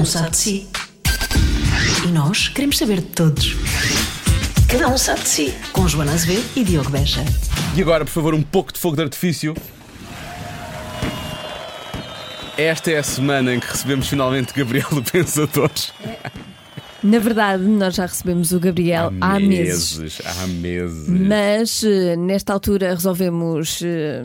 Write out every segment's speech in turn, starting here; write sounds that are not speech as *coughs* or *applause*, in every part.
um sabe de si. E nós queremos saber de todos. Cada um sabe de si. Com Joana Azevedo e Diogo Beja. E agora, por favor, um pouco de fogo de artifício. Esta é a semana em que recebemos finalmente Gabriel do Pensador. Na verdade, nós já recebemos o Gabriel há, meses. Há meses. Mas eh, nesta altura resolvemos eh,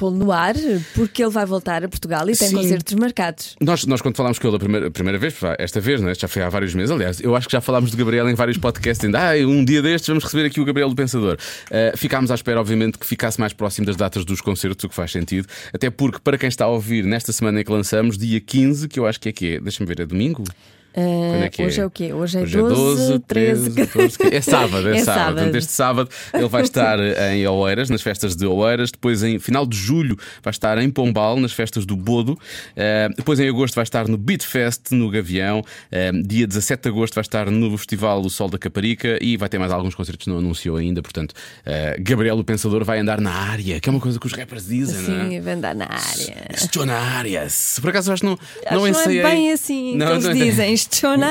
pô-lo no ar porque ele vai voltar a Portugal e tem Sim. concertos marcados. Nós, nós, quando falámos com ele a primeira, a primeira vez, esta vez, né, já foi há vários meses, aliás, eu acho que já falámos de Gabriel em vários podcasts, ainda, ah, um dia destes vamos receber aqui o Gabriel do Pensador. Uh, ficámos à espera, obviamente, que ficasse mais próximo das datas dos concertos, o que faz sentido, até porque, para quem está a ouvir, nesta semana em que lançamos, dia 15, que eu acho que é que é, deixa-me ver, é domingo? Eh, é hoje é? é o quê? Hoje é Hoje 12, 13, 14. É sábado, é, *laughs* É sábado. sábado. Portanto, este sábado ele vai estar em Oeiras, nas festas de Oeiras. Depois, em final de julho, vai estar em Pombal, nas festas do Bodo. Eh, depois, em agosto, vai estar no Beat Fest, no Gavião. Eh, dia 17 de agosto, vai estar no Festival O Sol da Caparica. E vai ter mais alguns concertos, não anunciou ainda. Portanto, eh, Gabriel, o Pensador, vai andar na área, que é uma coisa que os rappers dizem, não é? Sim, vem dar na área. Estou na área. Se Por acaso, acho que não, Acho não que ensaiei. não é bem assim Não, que eles é. dizem. Na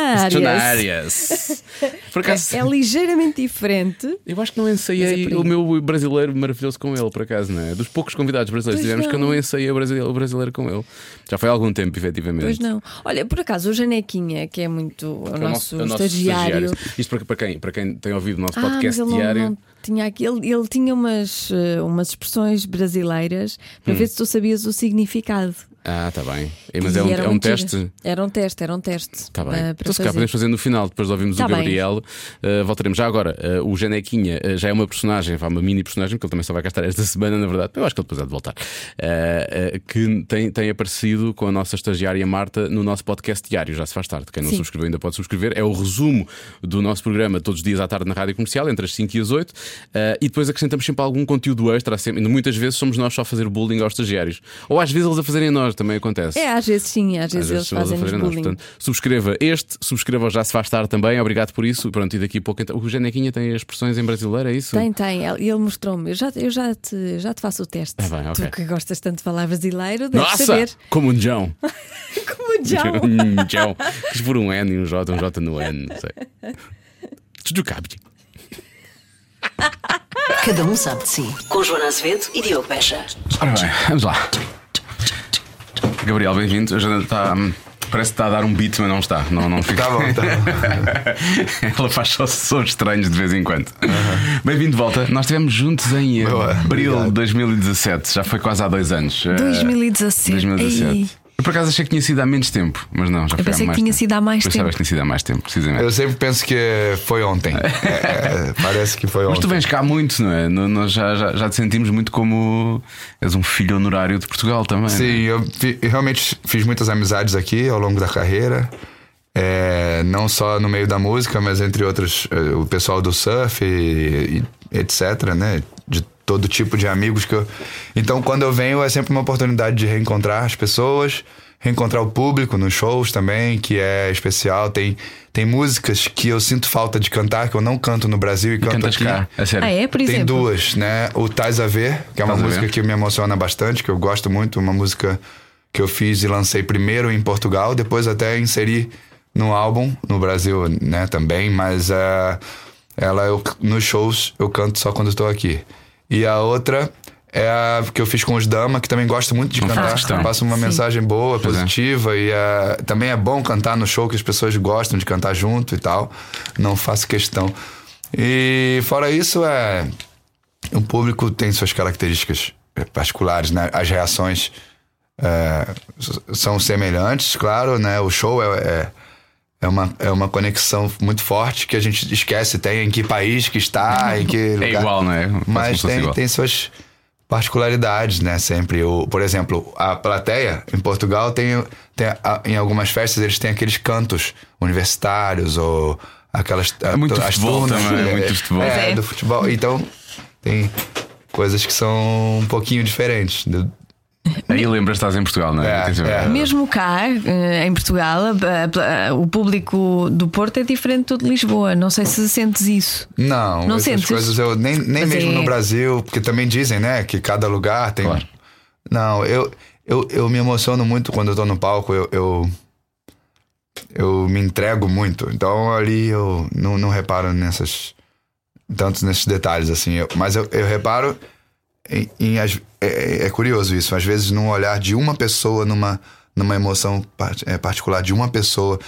áreas. Por acaso. É, é ligeiramente diferente. Eu acho que não ensaiei é o meu brasileiro maravilhoso com ele, por acaso, não é? Dos poucos convidados brasileiros que Pois tivemos que eu não. não ensaiei o brasileiro, o brasileiro com ele. Já foi há algum tempo, efetivamente. Pois não. Olha, por acaso, o Janequinha, que é muito o É o nosso, é o estagiário. Isto para, quem, para quem tem ouvido o nosso Ah, podcast ele não- diário. não, tinha aqui. Ele, ele tinha umas, eh, umas expressões brasileiras Hum. para ver se tu sabias o significado. Ah, está bem. É, mas E é um, é um teste. Era um teste, era um teste. Está bem. para então, se calhar fazer. podemos fazer no final, depois de ouvirmos Tá o. Gabriel. Uh, voltaremos. Já agora, uh, o Janequinha uh, já é uma personagem, uma mini personagem, porque ele também só vai cá estar esta *laughs* semana, na verdade. Eu acho que ele depois há de voltar. Uh, uh, que tem, tem aparecido com a nossa estagiária Marta no nosso podcast diário. Já se faz tarde. Quem não Sim. subscreveu ainda pode subscrever. É o resumo do nosso programa todos os dias à tarde na rádio comercial, entre as 5 e as 8. Uh, e depois acrescentamos sempre algum conteúdo extra. Sempre. Muitas vezes somos nós só a fazer bullying aos estagiários. Ou às vezes eles a fazerem a nós, também acontece. É, às vezes sim, às vezes, Às vezes eles fazem-nos fazer bullying. Portanto, subscreva este, subscreva o Já Se Faz Tarde também. Obrigado por isso. Pronto, e daqui a pouco. Então, o Janequinha tem expressões em brasileiro, é isso? Tem, tem. Ele ele mostrou-me. Eu, já, eu já, te, já te faço o teste. Tá bem, ok. Tu que gostas tanto de falar brasileiro, deves Nossa! saber. Como um João. *laughs* Como o João. Um João. Quis *laughs* por um N e um J, um J no N, não sei. Tudo cabe. Cada um sabe de si. Com Joana Azevedo e Diogo Beja. Ora bem, vamos lá. Gabriel, bem-vindo. A Jana está. hum, Parece que está a dar um beat, mas não está. Não, não fica. Tá bom, tá bom. *laughs* Ela faz só sons estranhos de vez em quando. Bem-vindo de volta. Nós estivemos juntos em Boa, abril de obrigado. 2017. Já foi quase há dois anos. Eh, 2017. 2017. Ei. Eu por acaso achei que tinha sido há menos tempo, mas não, já foi pensei há mais que tinha tempo. sido há mais Pensava tempo. que tinha sido há mais tempo, precisamente. Eu sempre penso que foi ontem. *laughs* É, parece que foi Mas ontem. tu vens cá muito, não é? Nós já, já, já te sentimos muito como és um filho honorário de Portugal também. Sim, eu, fi- eu realmente fiz muitas amizades aqui ao longo da carreira. É, não só no meio da música, mas entre outros, eh, o pessoal do surf e, e etc, né? Todo tipo de amigos que eu. Então, quando eu venho, é sempre uma oportunidade de reencontrar as pessoas, reencontrar o público nos shows também, que é especial. Tem, tem músicas que eu sinto falta de cantar, que eu não canto no Brasil e E canto aqui. cá, a sério. Ah, é? Por Tem exemplo. duas, né? O Tais a Ver, que é uma música que me emociona bastante, que eu gosto muito, uma música que eu fiz e lancei primeiro em Portugal, depois até inseri no álbum no Brasil, né, também, mas eh, ela eu, nos shows eu canto só quando estou aqui. E a outra é a que eu fiz com os Dama, que também gosto muito de cantar, questão. passa uma Sim. mensagem boa, é. positiva e eh, também é bom cantar no show que as pessoas gostam de cantar junto e tal. Não faço questão. E fora isso é o público tem suas características eh, particulares, né? As reações é, são semelhantes, claro, né? O show é, é, uma, é uma conexão muito forte que a gente esquece tem em que país que está, em que É lugar. igual, é? Como Mas tem, igual. tem suas particularidades, né? Sempre. O, por exemplo, a plateia em Portugal tem, tem a- em algumas festas eles têm aqueles cantos universitários ou aquelas É muito as futebol turnas, também, é é, muito futebol. É, É. do futebol. Então tem coisas que são um pouquinho diferentes. do- *laughs* Aí lembras que estás em Portugal, não é? É, é. Mesmo cá, eh, em Portugal, o público do Porto é diferente do de Lisboa. Não sei se sentes isso. Não, Não sentes? coisas eu nem, nem Mas mesmo é- no Brasil, porque também dizem, né, que cada lugar tem. Claro. Não, eu, eu, eu me emociono muito quando eu tô no palco. Eu, eu, eu me entrego muito. Então ali eu não, não reparo nessas. Tanto nesses detalhes, assim. Eu- mas eu, eu reparo em. em é, é curioso isso. Às vezes, num olhar de uma pessoa, numa, numa emoção part- é, particular de uma pessoa,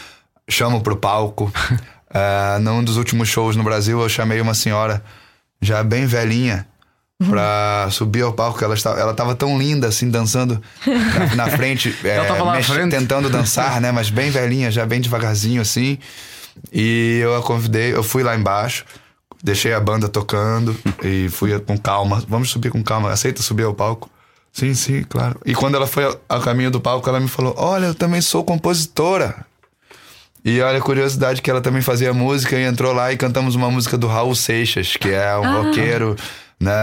chamo pro palco. *laughs* Ah, num dos últimos shows no Brasil, eu chamei uma senhora já bem velhinha pra subir ao palco. Ela estava, ela tava tão linda, assim, dançando na, na frente, *laughs* é, à frente. tentando dançar, né? Mas bem velhinha, já bem devagarzinho, assim. E eu a convidei, eu fui lá embaixo, deixei a banda tocando *laughs* e fui com calma. Vamos subir com calma, aceita subir ao palco? Sim, sim, claro. E quando ela foi ao- caminho do palco, ela me falou: Olha, eu também sou compositora. E olha a curiosidade que ela também fazia música e entrou lá e cantamos uma música do Raul Seixas, que é um roqueiro, né,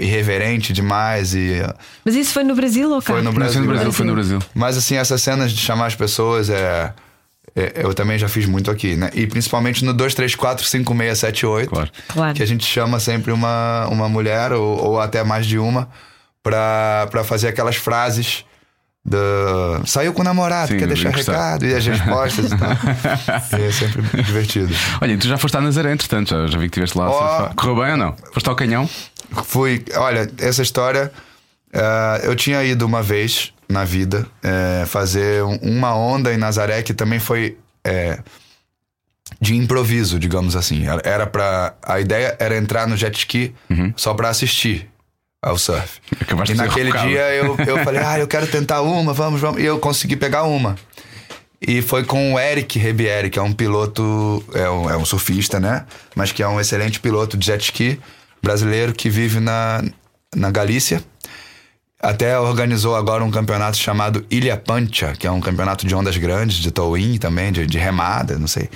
irreverente demais e Mas isso foi no Brasil ou cá? foi no Brasil. foi no Brasil, foi no Brasil. Mas assim, essas cenas de chamar as pessoas é- eu também já fiz muito aqui, né? E principalmente no 2345678, Claro. Claro. que a gente chama sempre uma, uma mulher ou, ou até mais de uma pra, pra fazer aquelas frases do saiu com o namorado, Sim, quer deixar recado e as respostas e tal. *laughs* É sempre divertido. Olha, tu já foste à Nazaré, entretanto, já, já vi que estiveste lá. Oh. Correu bem ou não? Foste ao canhão? Fui, olha, essa história eh, eu tinha ido uma vez na vida eh, fazer um- uma onda em Nazaré que também foi eh, de improviso, digamos assim. Era- para a ideia era entrar no jet ski só pra assistir ao surf. Acabaste e naquele dia eu, eu falei, ah, eu quero tentar uma, vamos, vamos. E eu consegui pegar uma. E foi com o Eric Rebieri, que é um piloto, é um, é um surfista, né? Mas que é um excelente piloto de jet ski brasileiro que vive na, na Galícia. Até organizou agora um campeonato chamado Ilha Pancha, que é um campeonato de ondas grandes, de towing também, de, de remada, não sei.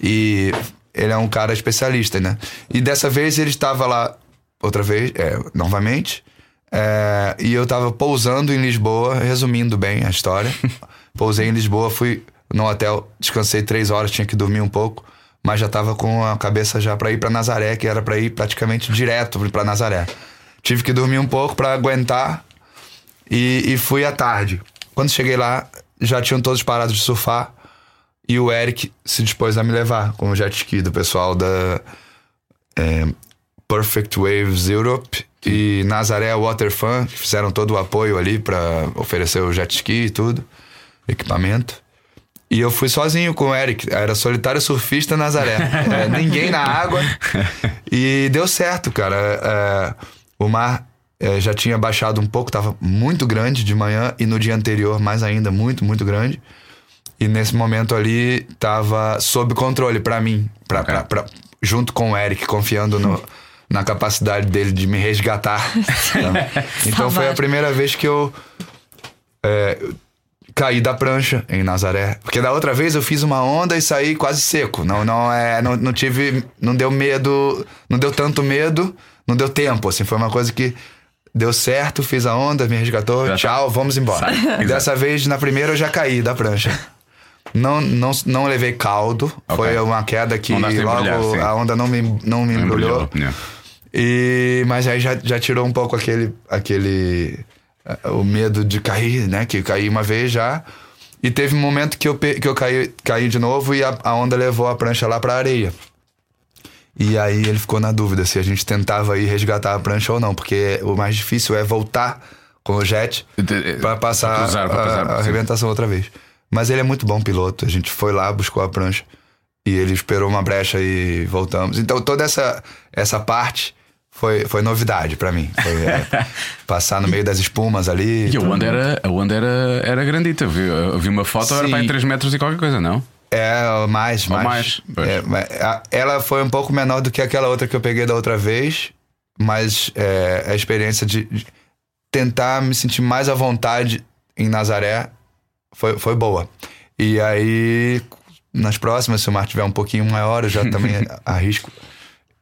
E ele é um cara especialista, né? E dessa vez ele estava lá, outra vez, é, novamente. é, e eu tava pousando em Lisboa, resumindo bem a história. *laughs* Pousei em Lisboa, fui no hotel, descansei três horas, tinha que dormir um pouco, mas já tava com a cabeça já pra ir pra Nazaré, que era pra ir praticamente direto pra Nazaré. Tive que dormir um pouco pra aguentar e, e fui à tarde. Quando cheguei lá, já tinham todos parados de surfar e o Eric se dispôs a me levar com o jet ski do pessoal da é, Perfect Waves Europe e Nazaré Waterfun, que fizeram todo o apoio ali pra oferecer o jet ski e tudo, equipamento. E eu fui sozinho com o Eric, era solitário surfista Nazaré. É, ninguém na água. *laughs* E deu certo, cara. É, o mar é, já tinha baixado um pouco, tava muito grande de manhã e no dia anterior mais ainda, muito, muito grande. E nesse momento ali tava sob controle pra mim, pra, Ok. pra- pra- junto com o Eric, confiando no- na capacidade dele de me resgatar. *laughs* então foi a primeira vez que eu é, caí da prancha em Nazaré. Porque da outra vez eu fiz uma onda e saí quase seco. Não, não, é, não, não tive. Não deu medo. Não deu tanto medo. Não deu tempo. Assim, foi uma coisa que deu certo, fiz a onda, me resgatou. Já tá. tchau, vamos embora. Sai. Dessa vez, na primeira, eu já caí da prancha. Não, não, não levei caldo. Foi uma queda que logo embrulhar, a onda não me, não me embrulhou. Yeah. E, mas aí já, já tirou um pouco aquele, aquele eh, o medo de cair, né? Que caí uma vez já. E teve um momento que eu, que eu caí, caí de novo e a, a onda levou a prancha lá pra areia. E aí ele ficou na dúvida se a gente tentava ir resgatar a prancha ou não, porque o mais difícil é voltar com o jet pra passar Pra cruzar, pra a- passar, a, sim. arrebentação outra vez. Mas ele é muito bom piloto. A gente foi lá, buscou a prancha e ele esperou uma brecha e voltamos. Então toda essa, essa parte foi, foi novidade pra mim. Foi, é, *laughs* passar no meio das espumas ali. E a onda era, a onda era, era grandita. Eu vi, eu vi uma foto, era Sim. para aí 3 metros e qualquer coisa, não? É, mais, mais. mais. É, ela foi um pouco menor do que aquela outra que eu peguei da outra vez, mas é, a experiência de, de tentar me sentir mais à vontade em Nazaré foi, foi boa. E aí, nas próximas, se o mar tiver um pouquinho maior, eu já também *laughs* arrisco.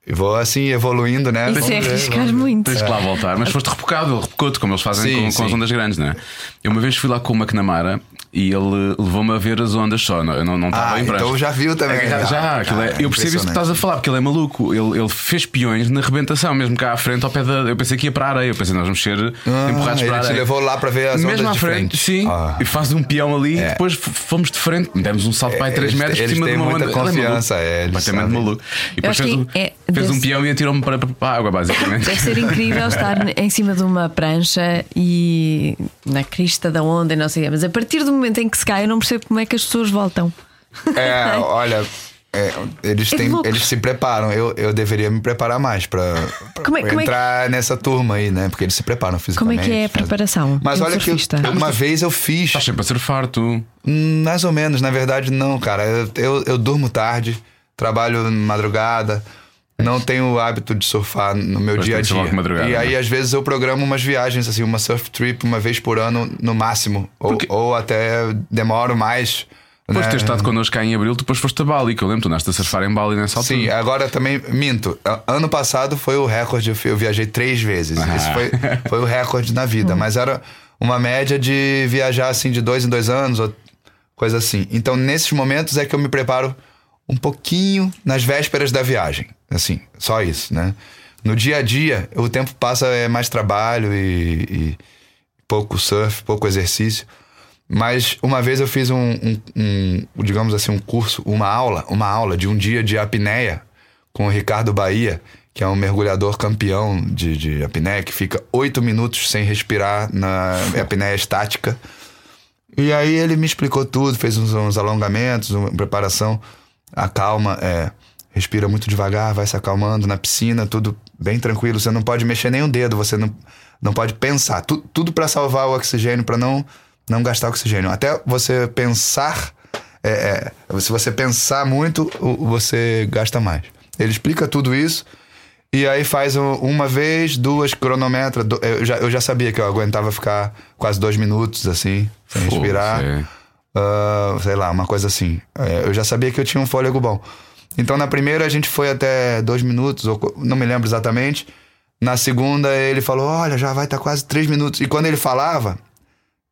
E vou assim, evoluindo, né? Isso Vamos é arriscar muito. Tens que lá voltar, mas foste repocado, repocou-te, como eles fazem Sim, com, com as sim. ondas grandes, não é? Eu uma vez fui lá com o McNamara e ele levou-me a ver as ondas só. não- Eu não não estava Ah, em prancha. então já viu também. Já, já, aquilo é- Ah, eu percebo isso que estás a falar, porque ele é maluco. Ele, ele fez peões na rebentação, mesmo cá à frente, ao pé da. Eu pensei que ia para a areia. Eu pensei, nós vamos ser Ah, empurrados para a te areia. levou lá para ver as Mesmo ondas à de frente, frente. sim. Ah. E faz um peão ali e É. depois fomos de frente, demos um salto para aí 3 Eles- metros por cima de uma muita onda. Ele é confiança, é, Completamente maluco. E depois fez, um, é- fez um peão e atirou-me para, para a água, basicamente. Deve ser incrível estar *laughs* em cima de uma prancha e na crista da onda e não sei o quê. Mas a partir do momento em que se cai, eu não percebo como é que as pessoas voltam. É, *laughs* olha, é, eles, É têm, eles se preparam. Eu, eu deveria me preparar mais para Como é- como é que- entrar nessa turma aí, né? Porque eles se preparam Como fisicamente. é que é a preparação? Mas olha que surfista? uma vez eu fiz. Estás sempre a surfar, tu. Hum, Mais ou menos, na verdade, não, cara. Eu, eu, eu durmo tarde, trabalho madrugada, não tenho o hábito de surfar no meu dia a dia. e aí, né? às vezes, eu programo umas viagens, assim, uma surf trip uma vez por ano, no máximo. Ou, Porque- ou até demoro mais. Depois de né? ter estado connosco cá em abril, depois foste a Bali, que eu lembro, tu andaste a surfar em Bali nessa altura. Sim, agora também minto. Ano passado foi o recorde, eu viajei três vezes. Ah. Isso foi, *laughs* foi o recorde na vida. Mas era uma média de viajar assim de dois em dois anos, ou coisa assim. Então, nesses momentos é que eu me preparo um pouquinho nas vésperas da viagem. Assim, só isso, né? No dia a dia, o tempo passa é mais trabalho e, e pouco surf, pouco exercício. Mas uma vez eu fiz um, um- um, digamos assim, um curso, uma aula, uma aula de um dia de apneia com o Ricardo Bahia, que é um mergulhador campeão de, de apneia, que fica oito minutos sem respirar na *laughs* apneia estática. E aí ele me explicou tudo, fez uns, uns alongamentos, uma preparação. Acalma, é, respira muito devagar, vai se acalmando na piscina, tudo bem tranquilo. Você não pode mexer nem o dedo, você não, não pode pensar. Tu- tudo para salvar o oxigênio, para não, não gastar oxigênio. Até você pensar, é, é, se você pensar muito, você gasta mais. Ele explica tudo isso. E aí faz um- uma vez, duas, cronometra. eu, já, eu já sabia que eu aguentava ficar quase dois minutos assim, sem respirar. Ah, sei lá, uma coisa assim. É, eu já sabia que eu tinha um fôlego bom. Então na primeira a gente foi até dois minutos, ou não me lembro exatamente. Na segunda ele falou: Olha, já vai estar quase três minutos. E quando ele falava,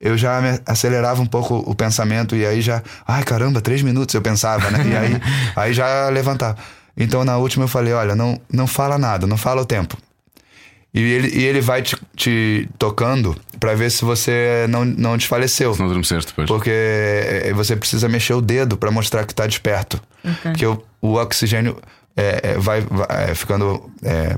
eu já me acelerava um pouco o pensamento e aí já, ai caramba, três minutos eu pensava, né? E aí, *laughs* aí já levantava. Então na última eu falei: Olha, não, não fala nada, não fala o tempo. E ele, e ele vai te, te tocando pra ver se você não, não desfaleceu. Se não adormeceste depois. Porque é, você precisa mexer o dedo para mostrar que tá desperto. Porque o, o oxigênio é, é, vai, vai, é, ficando. é,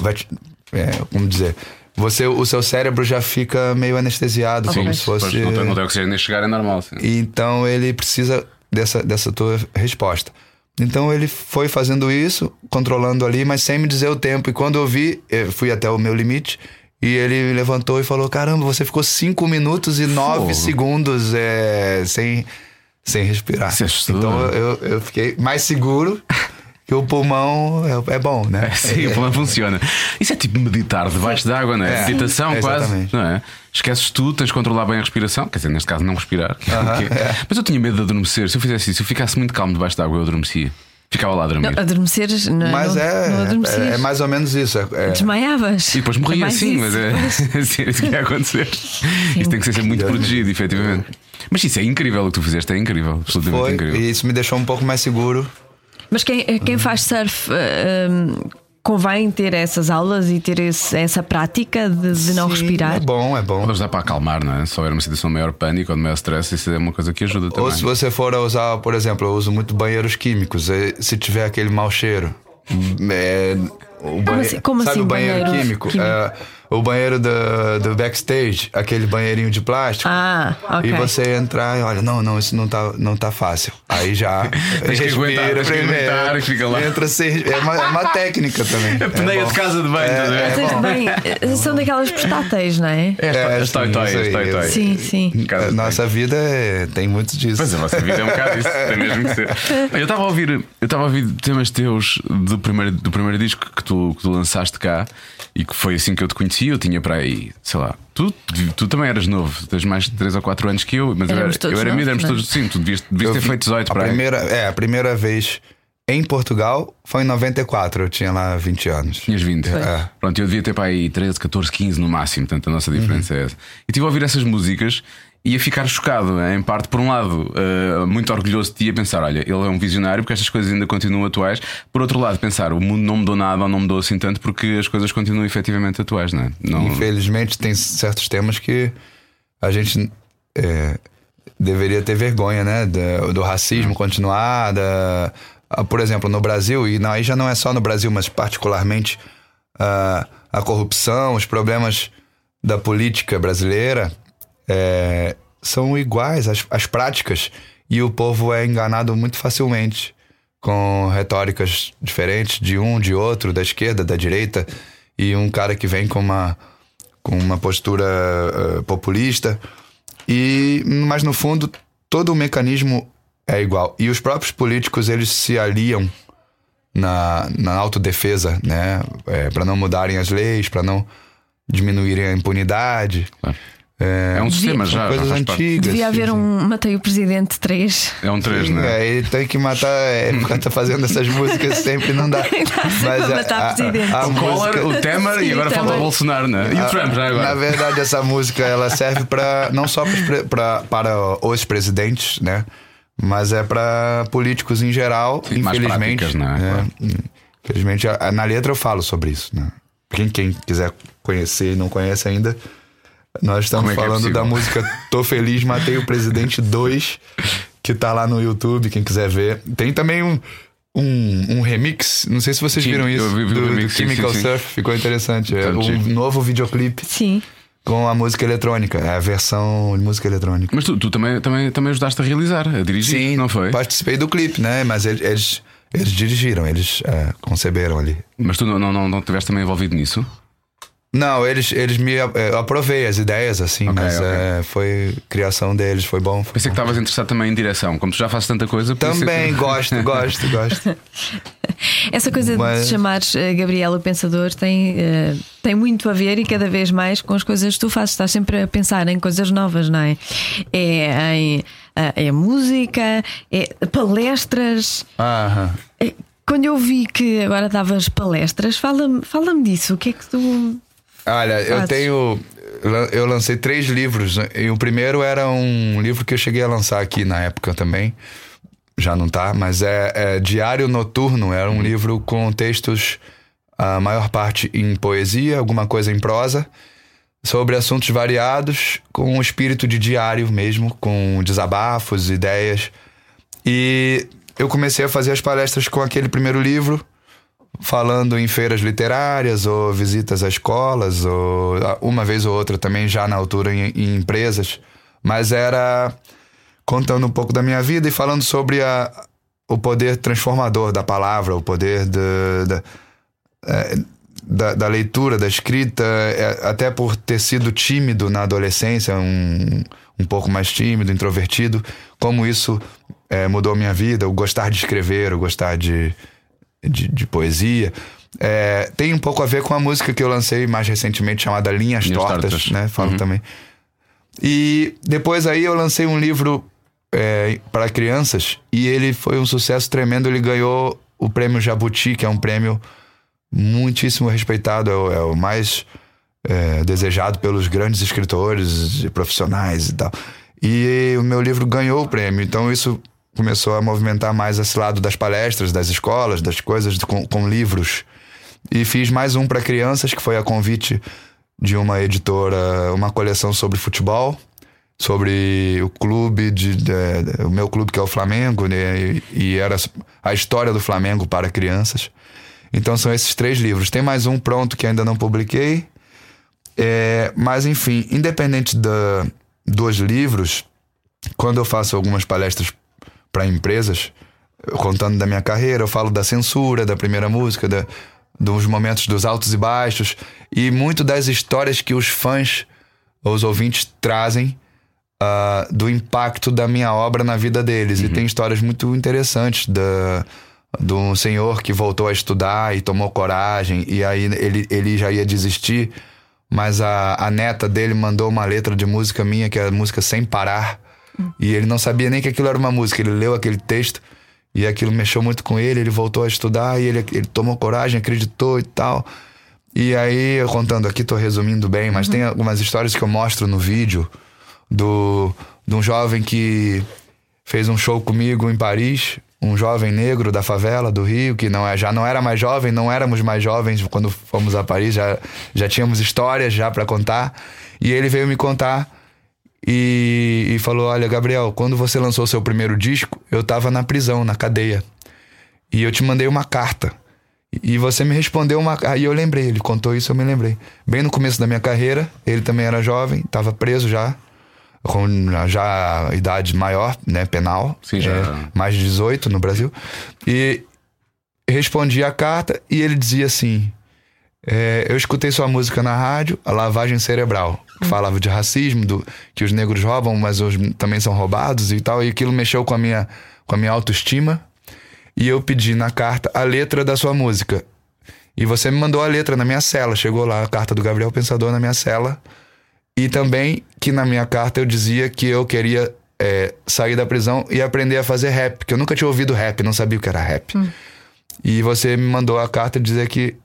vai te- é, como dizer? Você, o seu cérebro já fica meio anestesiado, Sim, como se fosse. não, tem, não tem oxigênio nem chegar, é normal. Sim. Então ele precisa dessa, dessa tua resposta. Então ele foi fazendo isso, controlando ali, mas sem me dizer o tempo. E quando eu vi, eu fui até o meu limite. E ele levantou e falou: Caramba, você ficou 5 minutos e 9 Fogo. segundos é, sem, sem respirar. Assustador. então eu, eu fiquei mais seguro que o pulmão é, é bom, né? Sim, o plano funciona. Isso é tipo meditar debaixo d'água, não é? É, Meditação é, quase. exatamente. Não é? Esqueces tudo, tens de controlar bem a respiração. Quer dizer, neste caso, não respirar. Aham, *laughs* Ok. é. Mas eu tinha medo de adormecer. Se eu fizesse isso, se eu ficasse muito calmo debaixo d'água, eu adormecia. Ficava lá a dormir. Não, adormeceres, não, Mas não, é, não é, adormecias. é mais ou menos isso. é- é- Desmaiavas. E depois morria assim, isso. mas é *laughs* *laughs* é isso que ia acontecer. Isso tem que ser sempre muito protegido, efetivamente. Mas isso é incrível o que tu fizeste, é incrível, absolutamente foi, incrível. e isso me deixou um pouco mais seguro. Mas quem, quem faz surf eh, hum, convém ter essas aulas e ter esse- essa prática de, de não Sim, respirar. É bom, é bom. Pode ajudar para acalmar, não é? Se houver uma situação de maior pânico ou de maior stress, isso é uma coisa que ajuda também. Ou se você for a usar, por exemplo, eu uso muito banheiros químicos. e Se tiver aquele mau cheiro. É, o banhe- assim- como sabe assim, o banheiro, banheiro químico? químico? É, o banheiro do, do backstage, aquele banheirinho de plástico. Ah, ok. E você entrar e olha, não, não, isso não tá, não tá fácil. Aí já. *laughs* Que primeiro. e fica lá. Entra sem, é, uma, é uma *laughs* técnica também. A peneia É de casa de banho, a ver? Vocês eh, são daquelas portáteis, não é? É, É, as toy as toy toys. Sim, sim. De Nossa vida é- tem muito disso. Pois a vossa vida é um bocado isso, tem mesmo que ser. *laughs* Eu estava a ouvir, eu estava a ouvir temas teus do primeiro, do primeiro disco que tu, que tu lançaste cá e que foi assim que eu te conheci. Eu tinha para aí, sei lá, tu, tu também eras novo, tens mais de 3 ou 4 anos que eu, mas eu era, eu era miúdo, éramos todos, sim, tu devias, devias ter vi- feito 18 a para aí. primeira, É, a primeira vez em Portugal foi em 94, eu tinha lá 20 anos. Tinhas 20. É. Pronto, eu devia ter para aí 13, 14, 15 no máximo, portanto a nossa diferença Uhum. é essa. E estive a ouvir essas músicas ia ficar chocado, em parte, por um lado, uh, muito orgulhoso de ti a pensar: olha, ele é um visionário porque estas coisas ainda continuam atuais. Por outro lado, pensar: o mundo não mudou nada ou não mudou assim tanto porque as coisas continuam efetivamente atuais, não é? Não... Infelizmente, tem certos temas que a gente é, deveria ter vergonha, né? Do, do racismo hum. continuar, da, ah, por exemplo, no Brasil, e aí já não é só no Brasil, mas particularmente uh, a corrupção, os problemas da política brasileira é, são iguais, as, as práticas, e o povo é enganado muito facilmente com retóricas diferentes de um, de outro, da esquerda, da direita, e um cara que vem com uma, com uma postura uh, populista. E, mas no fundo, todo o mecanismo é igual. E os próprios políticos eles se aliam na, na autodefesa, né? É, para não mudarem as leis, para não diminuírem a impunidade. Claro. É, é, um sistema já. Coisas já antigas. Devia haver sim. um Matei o Presidente 3. É um 3, né? É, ele tem que matar. É, *laughs* porque tá fazendo essas músicas sempre não dá. *laughs* Mas a, matar a, a, presidente. A, a o Collor, o Temer sim, e agora falta o Bolsonaro, né? E o Trump já agora. Na verdade, essa música ela serve para não só pra, para os presidentes, né? Mas é para políticos em geral, sim, infelizmente. Práticas, né? É, infelizmente, na letra eu falo sobre isso, né? Quem, quem quiser conhecer e não conhece ainda nós estamos é, é falando é da música Tô Feliz, Matei o Presidente 2, que tá lá no YouTube, quem quiser ver. Tem também um, um, um remix, não sei se vocês sim, viram isso, vi, vi do, remix, do, Chemical sim, sim, Surf, ficou interessante. É um novo videoclipe. Sim. Com a música eletrônica, é a versão de música eletrônica. Mas tu, tu também, também, também ajudaste a realizar, a dirigir, Sim, não foi? Participei do clipe, né? Mas eles, eles dirigiram, eles é, conceberam ali. Mas tu não, não, não, não estiveste também envolvido nisso? Não, eles, eles me. Eu aprovei as ideias, assim, okay, mas okay. É, foi criação deles, foi bom. Foi pensei bom. que estavas interessado também em direção, como tu já fazes tanta coisa. Também que... *laughs* gosto, gosto, gosto. *laughs* Essa coisa mas... de chamares uh, Gabriel o Pensador tem, uh, tem muito a ver e cada vez mais com as coisas que tu fazes. Estás sempre a pensar em coisas novas, não é? É em uh, é música, é palestras. Aham. É, quando eu vi que agora davas palestras, fala-me fala disso. O que é que tu. Olha, eu tenho. Eu lancei três livros. Né? E o primeiro era um livro que eu cheguei a lançar aqui na época também. Já não tá, mas é, é Diário Noturno. Era um livro com textos, a maior parte em poesia, alguma coisa em prosa, sobre assuntos variados, com um espírito de diário mesmo, com desabafos, ideias. E eu comecei a fazer as palestras com aquele primeiro livro falando em feiras literárias ou visitas a escolas, ou uma vez ou outra também já na altura em, em empresas, mas era contando um pouco da minha vida e falando sobre a, o poder transformador da palavra, o poder de, de, é, da, da, leitura, da escrita, é, até por ter sido tímido na adolescência, um, um pouco mais tímido, introvertido, como isso é, mudou minha vida, o gostar de escrever, o gostar de, de, de poesia. É, tem um pouco a ver com a música que eu lancei mais recentemente chamada Linhas, Linhas Tortas, Tortas, né? Falo uhum. também. E depois aí eu lancei um livro é, para crianças e ele foi um sucesso tremendo. Ele ganhou o prêmio Jabuti, que é um prêmio muitíssimo respeitado, é o, é o mais é, desejado pelos grandes escritores profissionais e tal. E o meu livro ganhou o prêmio, então isso começou a movimentar mais esse lado das palestras, das escolas, das coisas com, com livros. E fiz mais um para crianças, que foi a convite de uma editora, uma coleção sobre futebol, sobre o clube, de, de, de o meu clube que é o Flamengo, né? e, e era a história do Flamengo para crianças. Então são esses três livros. Tem mais um pronto que ainda não publiquei. É, mas enfim, independente da, dos livros, quando eu faço algumas palestras para empresas, contando da minha carreira, eu falo da censura, da primeira música, da, dos momentos dos altos e baixos e muito das histórias que os fãs, os ouvintes trazem uh, do impacto da minha obra na vida deles. Uhum. E tem histórias muito interessantes da de um senhor que voltou a estudar e tomou coragem, e aí ele, ele já ia desistir, mas a, a neta dele mandou uma letra de música minha, que é a música Sem Parar, e ele não sabia nem que aquilo era uma música. Ele leu aquele texto e aquilo mexeu muito com ele. Ele voltou a estudar e ele, ele tomou coragem, acreditou e tal. E aí, eu contando aqui, tô resumindo bem, mas uhum. tem algumas histórias que eu mostro no vídeo do, de um jovem que fez um show comigo em Paris, um jovem negro da favela do Rio, que não é, já não era mais jovem, não éramos mais jovens quando fomos a Paris, já, já tínhamos histórias já para contar. E ele veio me contar e, e, falou: Olha, Gabriel, quando você lançou seu primeiro disco, eu tava na prisão, na cadeia. E eu te mandei uma carta. E você me respondeu uma. Aí eu lembrei, ele contou isso, eu me lembrei. Bem no começo da minha carreira, ele também era jovem, estava preso já, com já idade maior, né, penal. Sim, já. É, mais de 18 no Brasil. E respondi a carta e ele dizia assim: é, Eu escutei sua música na rádio, A Lavagem Cerebral, que falava de racismo, do, que os negros roubam, mas os também são roubados e tal. E aquilo mexeu com a minha, com a minha autoestima e eu pedi na carta a letra da sua música. E você me mandou a letra na minha cela. Chegou lá a carta do Gabriel Pensador na minha cela. E também que na minha carta eu dizia que eu queria é, sair da prisão e aprender a fazer rap, porque eu nunca tinha ouvido rap, não sabia o que era rap. Hum. E você me mandou a carta dizer que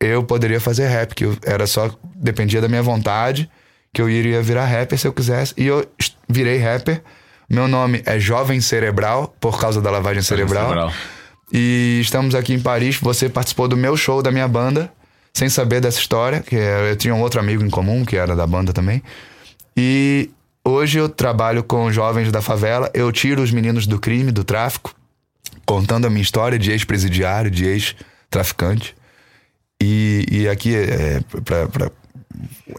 eu poderia fazer rap, que era só dependia da minha vontade, que eu iria virar rapper se eu quisesse. E eu virei rapper. Meu nome é Jovem Cerebral, por causa da lavagem cerebral. cerebral. E estamos aqui em Paris. Você participou do meu show da minha banda, sem saber dessa história, que é, eu tinha um outro amigo em comum, que era da banda também. E hoje eu trabalho com jovens da favela. Eu tiro os meninos do crime, do tráfico, contando a minha história de ex-presidiário, de ex-traficante. E, e aqui, é, para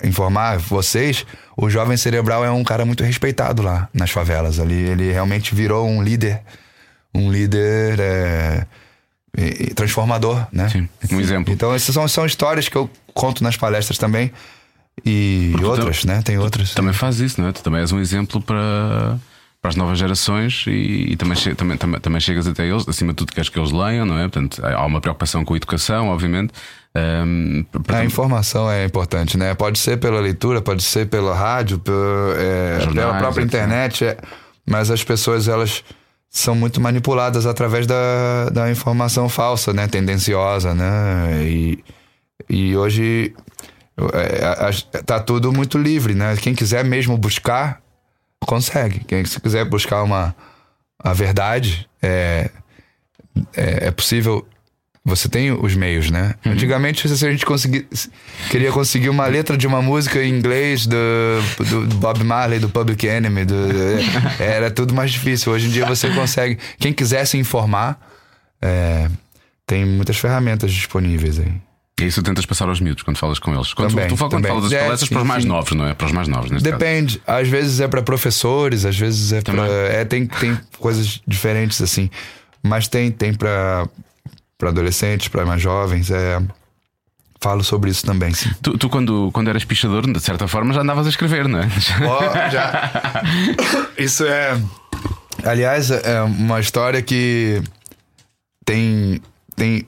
informar vocês, o jovem cerebral é um cara muito respeitado lá nas favelas. Ali, ele realmente virou um líder um líder é, transformador, né? Sim, um exemplo. Então, essas são, são histórias que eu conto nas palestras também. E Porque outras, tu, né? Tem outras. Também faz isso, não é? Tu também és um exemplo para, para as novas gerações e, e também, também, também, também chegas até eles. Acima de tudo, queres que eles leiam, não é? Portanto, há uma preocupação com a educação, obviamente. Um, a informação é importante, né? Pode ser pela leitura, pode ser pela rádio, pela, é, Jornais, pela própria internet, é, mas as pessoas elas são muito manipuladas através da, da informação falsa, né? Tendenciosa, né? E, e hoje é, tá tudo muito livre, né? Quem quiser mesmo buscar, consegue. Quem se quiser buscar uma a verdade, é, é, é possível você tem os meios, né? Uhum. Antigamente, se a gente conseguir, queria conseguir uma letra de uma música em inglês do, do, Bob Marley, do Public Enemy, do, era tudo mais difícil. Hoje em dia você consegue. Quem quiser se informar, é, tem muitas ferramentas disponíveis aí. E isso tentas passar aos miúdos quando falas com eles. Quando também, tu, tu, quando falas das é, palestras sim, para os mais sim. novos, não é? Para os mais novos, Depende. Caso. Às vezes é para professores, às vezes é para. É, tem, tem coisas diferentes assim. Mas tem, tem para para adolescentes, para mais jovens. É, falo sobre isso também, sim. Tu, tu, quando, quando eras pichador, de certa forma, já andavas a escrever, não é? Oh, já. *laughs* Isso é. Aliás, é uma história que tem. tem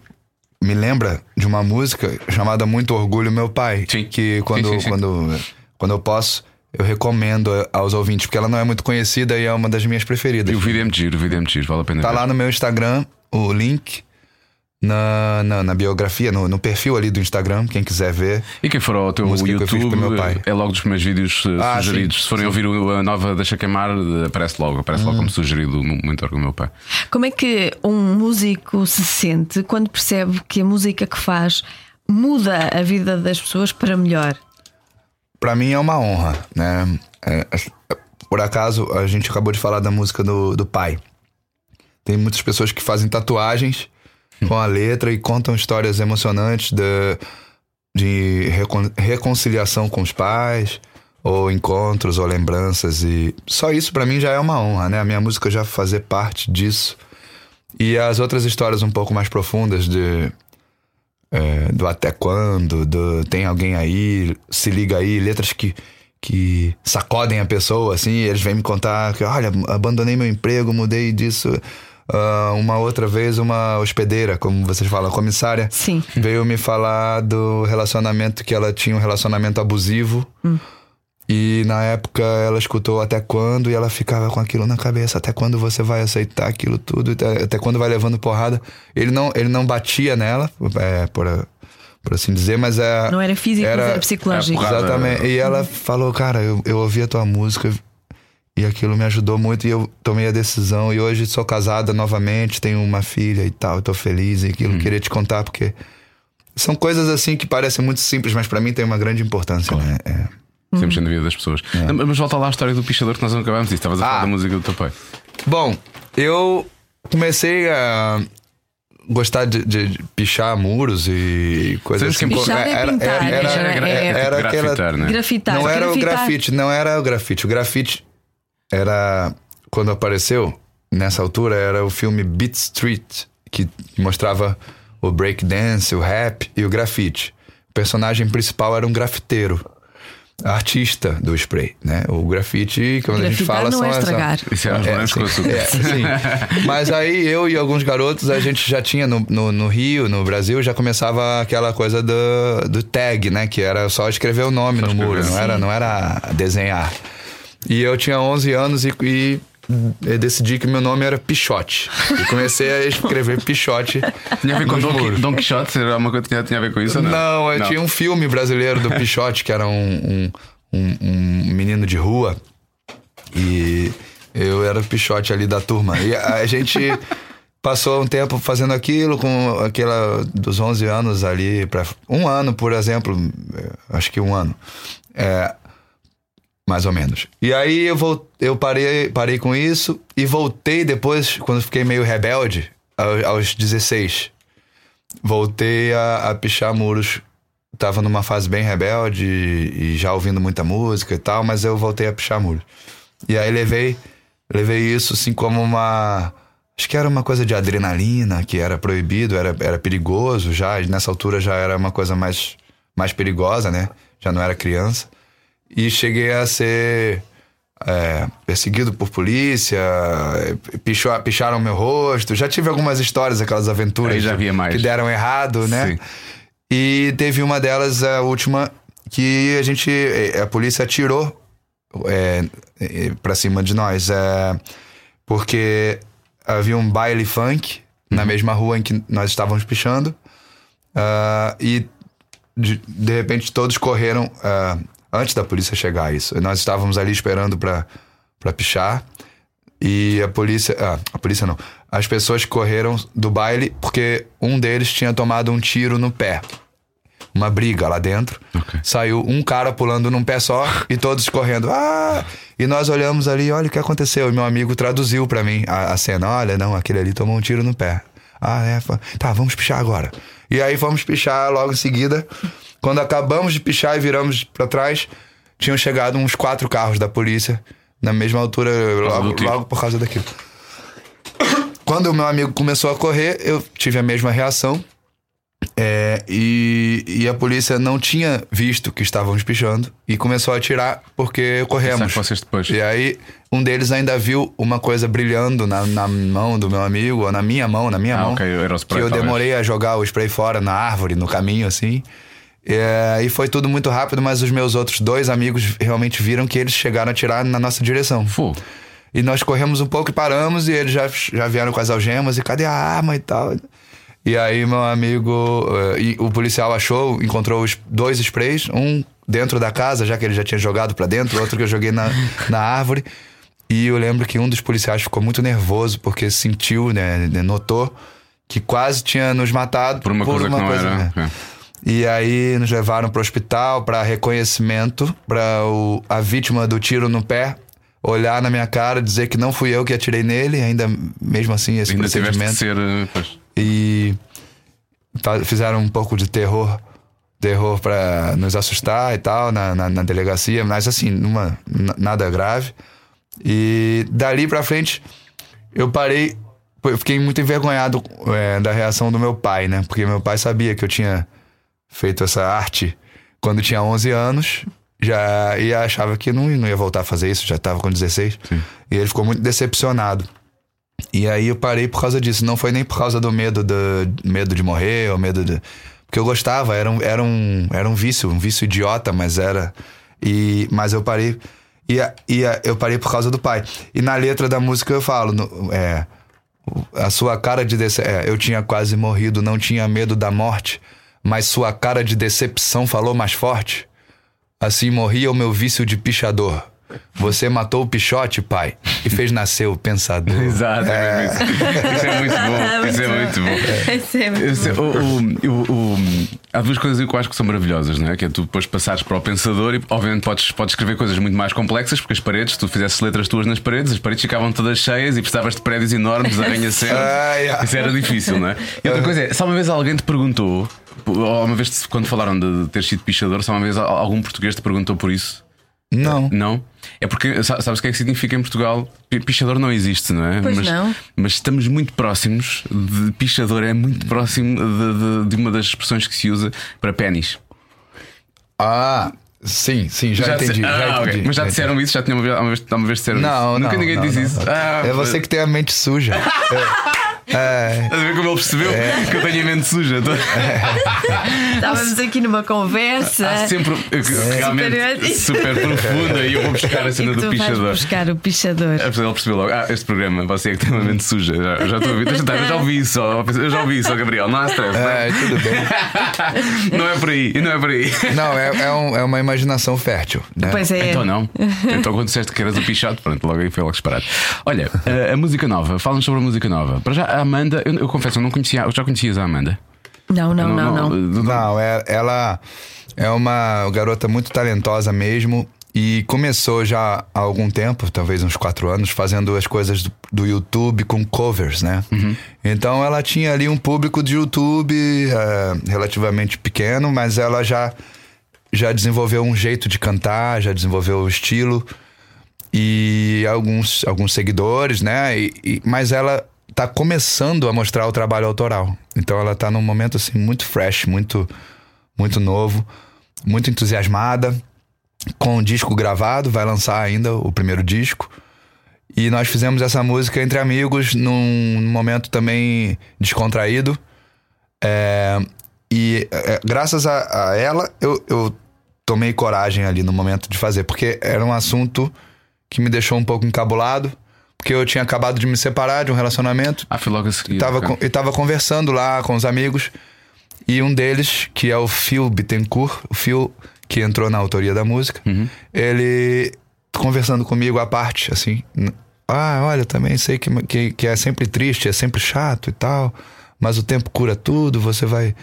me lembra de uma música chamada Muito Orgulho Meu Pai. Sim. Que quando, sim, sim, quando, quando eu posso. Eu recomendo aos ouvintes, porque ela não é muito conhecida e é uma das minhas preferidas. E o vídeo é o vídeo é vale a pena Tá ver. lá no meu Instagram, o link na, na, na, biografia, no, no, perfil ali do Instagram, quem quiser ver. E quem for ao teu YouTube, é logo dos primeiros vídeos eh, ah, sugeridos. Sim, Se forem sim. ouvir a nova Deixa Queimar, aparece logo, aparece hum. logo como sugerido no mentor do meu pai. Como é que um músico se sente quando percebe que a música que faz muda a vida das pessoas para melhor? Para mim é uma honra, né? É, por acaso, a gente acabou de falar da música do, do pai. Tem muitas pessoas que fazem tatuagens com a letra e contam histórias emocionantes de, de recon, reconciliação com os pais, ou encontros, ou lembranças. E só isso para mim já é uma honra, né? A minha música já fazer parte disso. E as outras histórias um pouco mais profundas de. É, do até quando, do tem alguém aí, se liga aí, letras que, que sacodem a pessoa, assim, eles vêm me contar que, olha, abandonei meu emprego, mudei disso Uh, uma outra vez, uma hospedeira, como vocês falam, comissária, Sim. veio me falar do relacionamento que ela tinha um relacionamento abusivo. Hum. E na época ela escutou até quando e ela ficava com aquilo na cabeça. Até quando você vai aceitar aquilo tudo? Até, quando vai levando porrada? Ele não, ele não batia nela, é, por, por assim dizer, mas é. Não era físico, era, era psicológico. exatamente. E ela falou, cara, eu, eu ouvi a tua música E aquilo me ajudou muito e eu tomei a decisão. E hoje sou casada novamente, tenho uma filha e tal, tô feliz. E aquilo hum. queria te contar porque são coisas assim que parecem muito simples, mas para mim tem uma grande importância, claro. né? É. Sempre mexendo na vida das pessoas. É. Mas volta lá à história do pichador que nós não acabámos disso. Estavas a falar ah. da música do teu pai. Bom, eu comecei a gostar de, de, pichar muros e coisas assim. Pichar é era, pintar, era, era, era, é, era aquela, né? Grafitar. Não era grafitar. o grafite, não era o grafite. O grafite era quando apareceu nessa altura era o filme Beat Street que mostrava o breakdance, o rap e o grafite. O personagem principal era um grafiteiro artista do spray, né? O grafite, quando a gente fala, não são é estragar. Essa... Isso é, é, sim, é, sim. Mas aí eu e alguns garotos, a gente já tinha no, no, no, Rio, no Brasil, já começava aquela coisa do, do tag, né? Que era só escrever o nome só no muro, não era, não era desenhar. E eu tinha 11 anos e, e eu decidi que meu nome era Pichote. E comecei a escrever Pichote. Tinha a ver com Don, Don Quixote? Era uma coisa que tinha a ver com isso? Não, não, não. tinha um filme brasileiro do Pichote, que era um, um, um, um menino de rua. E eu era o Pichote ali da turma. E a gente passou um tempo fazendo aquilo, com aquela dos 11 anos ali, para um ano, por exemplo, acho que um ano. É, mais ou menos. E aí eu, vou, eu parei, parei com isso e voltei depois, quando fiquei meio rebelde, aos, aos 16. Voltei a, a pichar muros. Tava numa fase bem rebelde e, já ouvindo muita música e tal, mas eu voltei a pichar muros. E aí levei, levei isso assim como uma. Acho que era uma coisa de adrenalina, que era proibido, era, era perigoso já. Nessa altura já era uma coisa mais, mais perigosa, né? Já não era criança e cheguei a ser é, perseguido por polícia, pichou, picharam meu rosto. Já tive algumas histórias, aquelas aventuras que deram errado, né? Sim. E teve uma delas, a última, que a gente. A polícia atirou é, é pra cima de nós. É, porque havia um baile funk uhum. na mesma rua em que nós estávamos pichando. Uh, e de, de repente todos correram. Uh, antes da polícia chegar isso. Nós estávamos ali esperando para pichar e a polícia. Ah, a polícia não. As pessoas correram do baile porque um deles tinha tomado um tiro no pé. Uma briga lá dentro. Okay. Saiu um cara pulando num pé só e todos correndo. Ah! E nós olhamos ali, olha o que aconteceu. E meu amigo traduziu para mim a, a, cena. Olha, não, aquele ali tomou um tiro no pé. Ah, é. Tá, vamos pichar agora. E aí fomos pichar logo em seguida. Quando acabamos de pichar e viramos para trás, tinham chegado uns quatro carros da polícia na mesma altura, logo, logo por causa daquilo. Quando o meu amigo começou a correr, eu tive a mesma reação. É, e, e, a polícia não tinha visto que estávamos pichando e começou a atirar porque corremos. E aí um deles ainda viu uma coisa brilhando na, na mão do meu amigo, ou na minha mão, na minha ah, mão. Okay. Spray, que eu demorei a jogar o spray fora na árvore, no caminho, assim. É, e foi tudo muito rápido, mas os meus outros dois amigos realmente viram que eles chegaram a tirar na nossa direção. Fu. E nós corremos um pouco e paramos, e eles já, já vieram com as algemas, e cadê a arma e tal. E aí meu amigo, uh, o policial achou, encontrou os dois sprays, um dentro da casa, já que ele já tinha jogado para dentro, outro que eu joguei na, *laughs* na árvore. E eu lembro que um dos policiais ficou muito nervoso porque sentiu, né, notou que quase tinha nos matado por uma por coisa uma que não coisa, era. Né? É. E aí nos levaram para o hospital para reconhecimento, para a vítima do tiro no pé olhar na minha cara, dizer que não fui eu que atirei nele, ainda mesmo assim esse ainda procedimento. Ser, eh, pois. E fizeram um pouco de terror, terror para nos assustar e tal na, na, na, delegacia, mas assim, numa, nada grave. E dali para frente eu parei, eu fiquei muito envergonhado é, da reação do meu pai, né? Porque meu pai sabia que eu tinha feito essa arte quando tinha 11 anos. Já e achava que não, não ia voltar a fazer isso, já estava com 16. Sim. E ele ficou muito decepcionado. E aí eu parei por causa disso. Não foi nem por causa do medo, do, medo de morrer ou medo de. Porque eu gostava, era um, era, um, era um vício, um vício idiota, mas era. E, mas eu parei. E, e eu parei por causa do pai. E na letra da música eu falo: no, é, a sua cara de. É, eu tinha quase morrido, não tinha medo da morte mas sua cara de decepção falou mais forte. Assim morria o meu vício de pichador. Você matou o Pichote, pai, e fez nascer o pensador. Exato. É. Isso é muito bom. Isso é muito bom. *laughs* *laughs* Isso é muito bom. O, o, o, há duas coisas que eu acho que são maravilhosas, não é? Que é tu depois passares para o pensador e, obviamente, podes, podes escrever coisas muito mais complexas, porque as paredes, se tu fizesses letras tuas nas paredes, as paredes ficavam todas cheias e precisavas de prédios enormes, *laughs* arranha-céu. Ah, Isso era difícil, não é? E outra coisa é, só uma vez alguém te perguntou, ou uma vez quando falaram de ter sido pichador, só uma vez algum português te perguntou por isso? Não. Não? É porque, sabes o que é que significa em Portugal? Pichador não existe, não é? Pois mas, não. mas estamos muito próximos de pichador, é muito próximo de, de, de uma das expressões que se usa para pênis. Ah, sim, sim, já, já entendi. Ah, já okay. entendi mas já disseram isso? Já tinha uma vez, uma vez, uma vez disseram não, isso? Não, Nunca ninguém não, diz não, isso. Ah, é você que tem a mente suja. é. *laughs* É. Estás a ver como ele percebeu é. que eu tenho a mente suja? É. Estávamos aqui numa conversa. Há sempre é. realmente super, super profunda e eu vou buscar a cena do pichador. buscar o pichador. Ele percebeu logo: ah, este programa, você é que tem uma mente suja. Já, já estou a ouvir, eu já ouvi isso, eu já ouvi isso, Gabriel. Não há stress. É, tudo bem. *laughs* não é por aí, não é por aí. Não, é, é, um, é uma imaginação fértil. Né? Pois é. Então não. Então quando disseste que eras o pichado, pronto, logo aí foi logo disparado. Olha, a, a música nova, falamos sobre a música nova. Para já, a Amanda, eu, eu confesso, eu não conhecia. Eu já conhecias a Amanda? Não, não, não, não. Não, não é, ela é uma garota muito talentosa mesmo. E começou já há algum tempo, talvez uns quatro anos, fazendo as coisas do, do YouTube com covers, né? Uhum. Então ela tinha ali um público de YouTube é, relativamente pequeno, mas ela já, já desenvolveu um jeito de cantar, já desenvolveu o estilo e alguns, alguns seguidores, né? E, e, mas ela tá começando a mostrar o trabalho autoral. Então ela tá num momento assim muito fresh, muito muito novo, muito entusiasmada, com o disco gravado, vai lançar ainda o primeiro disco. E nós fizemos essa música entre amigos num momento também descontraído. É, e é, graças a, a ela eu, eu tomei coragem ali no momento de fazer, porque era um assunto que me deixou um pouco encabulado porque eu tinha acabado de me separar de um relacionamento. Ah, foi logo a seguir. Tava, com, e tava conversando lá com os amigos. E um deles, que é o Phil Bittencourt, o Phil que entrou na autoria da música, uhum. ele conversando comigo à parte, assim. Ah, olha, também sei que, que, que é sempre triste, é sempre chato e tal, mas o tempo cura tudo, você vai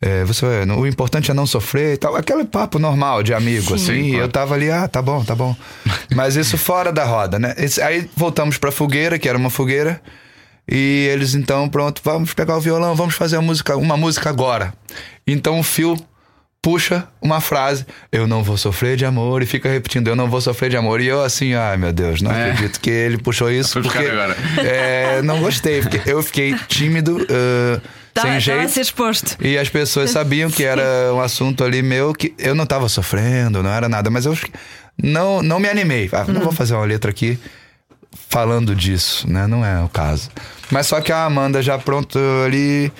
é, você, o importante é não sofrer e tal. Aquele papo normal de amigo, Sim, assim. Claro. Eu tava ali, ah, tá bom, tá bom. *laughs* Mas isso fora da roda, né? Esse, aí voltamos pra fogueira, que era uma fogueira. E eles então, pronto, vamos pegar o violão, vamos fazer uma música, uma música agora. Então o Phil puxa uma frase, eu não vou sofrer de amor, e fica repetindo, eu não vou sofrer de amor. E eu assim, ai meu Deus, não é. acredito que ele puxou isso. Porque, é, não gostei, porque eu fiquei tímido. Uh, Tá, sem jeito. a ser exposto. E as pessoas sabiam que era *laughs* um assunto ali meu que eu não estava sofrendo, não era nada, mas eu não, não me animei. Ah, não vou fazer uma letra aqui falando disso, né? Não é o caso. Mas só que a Amanda já pronto ali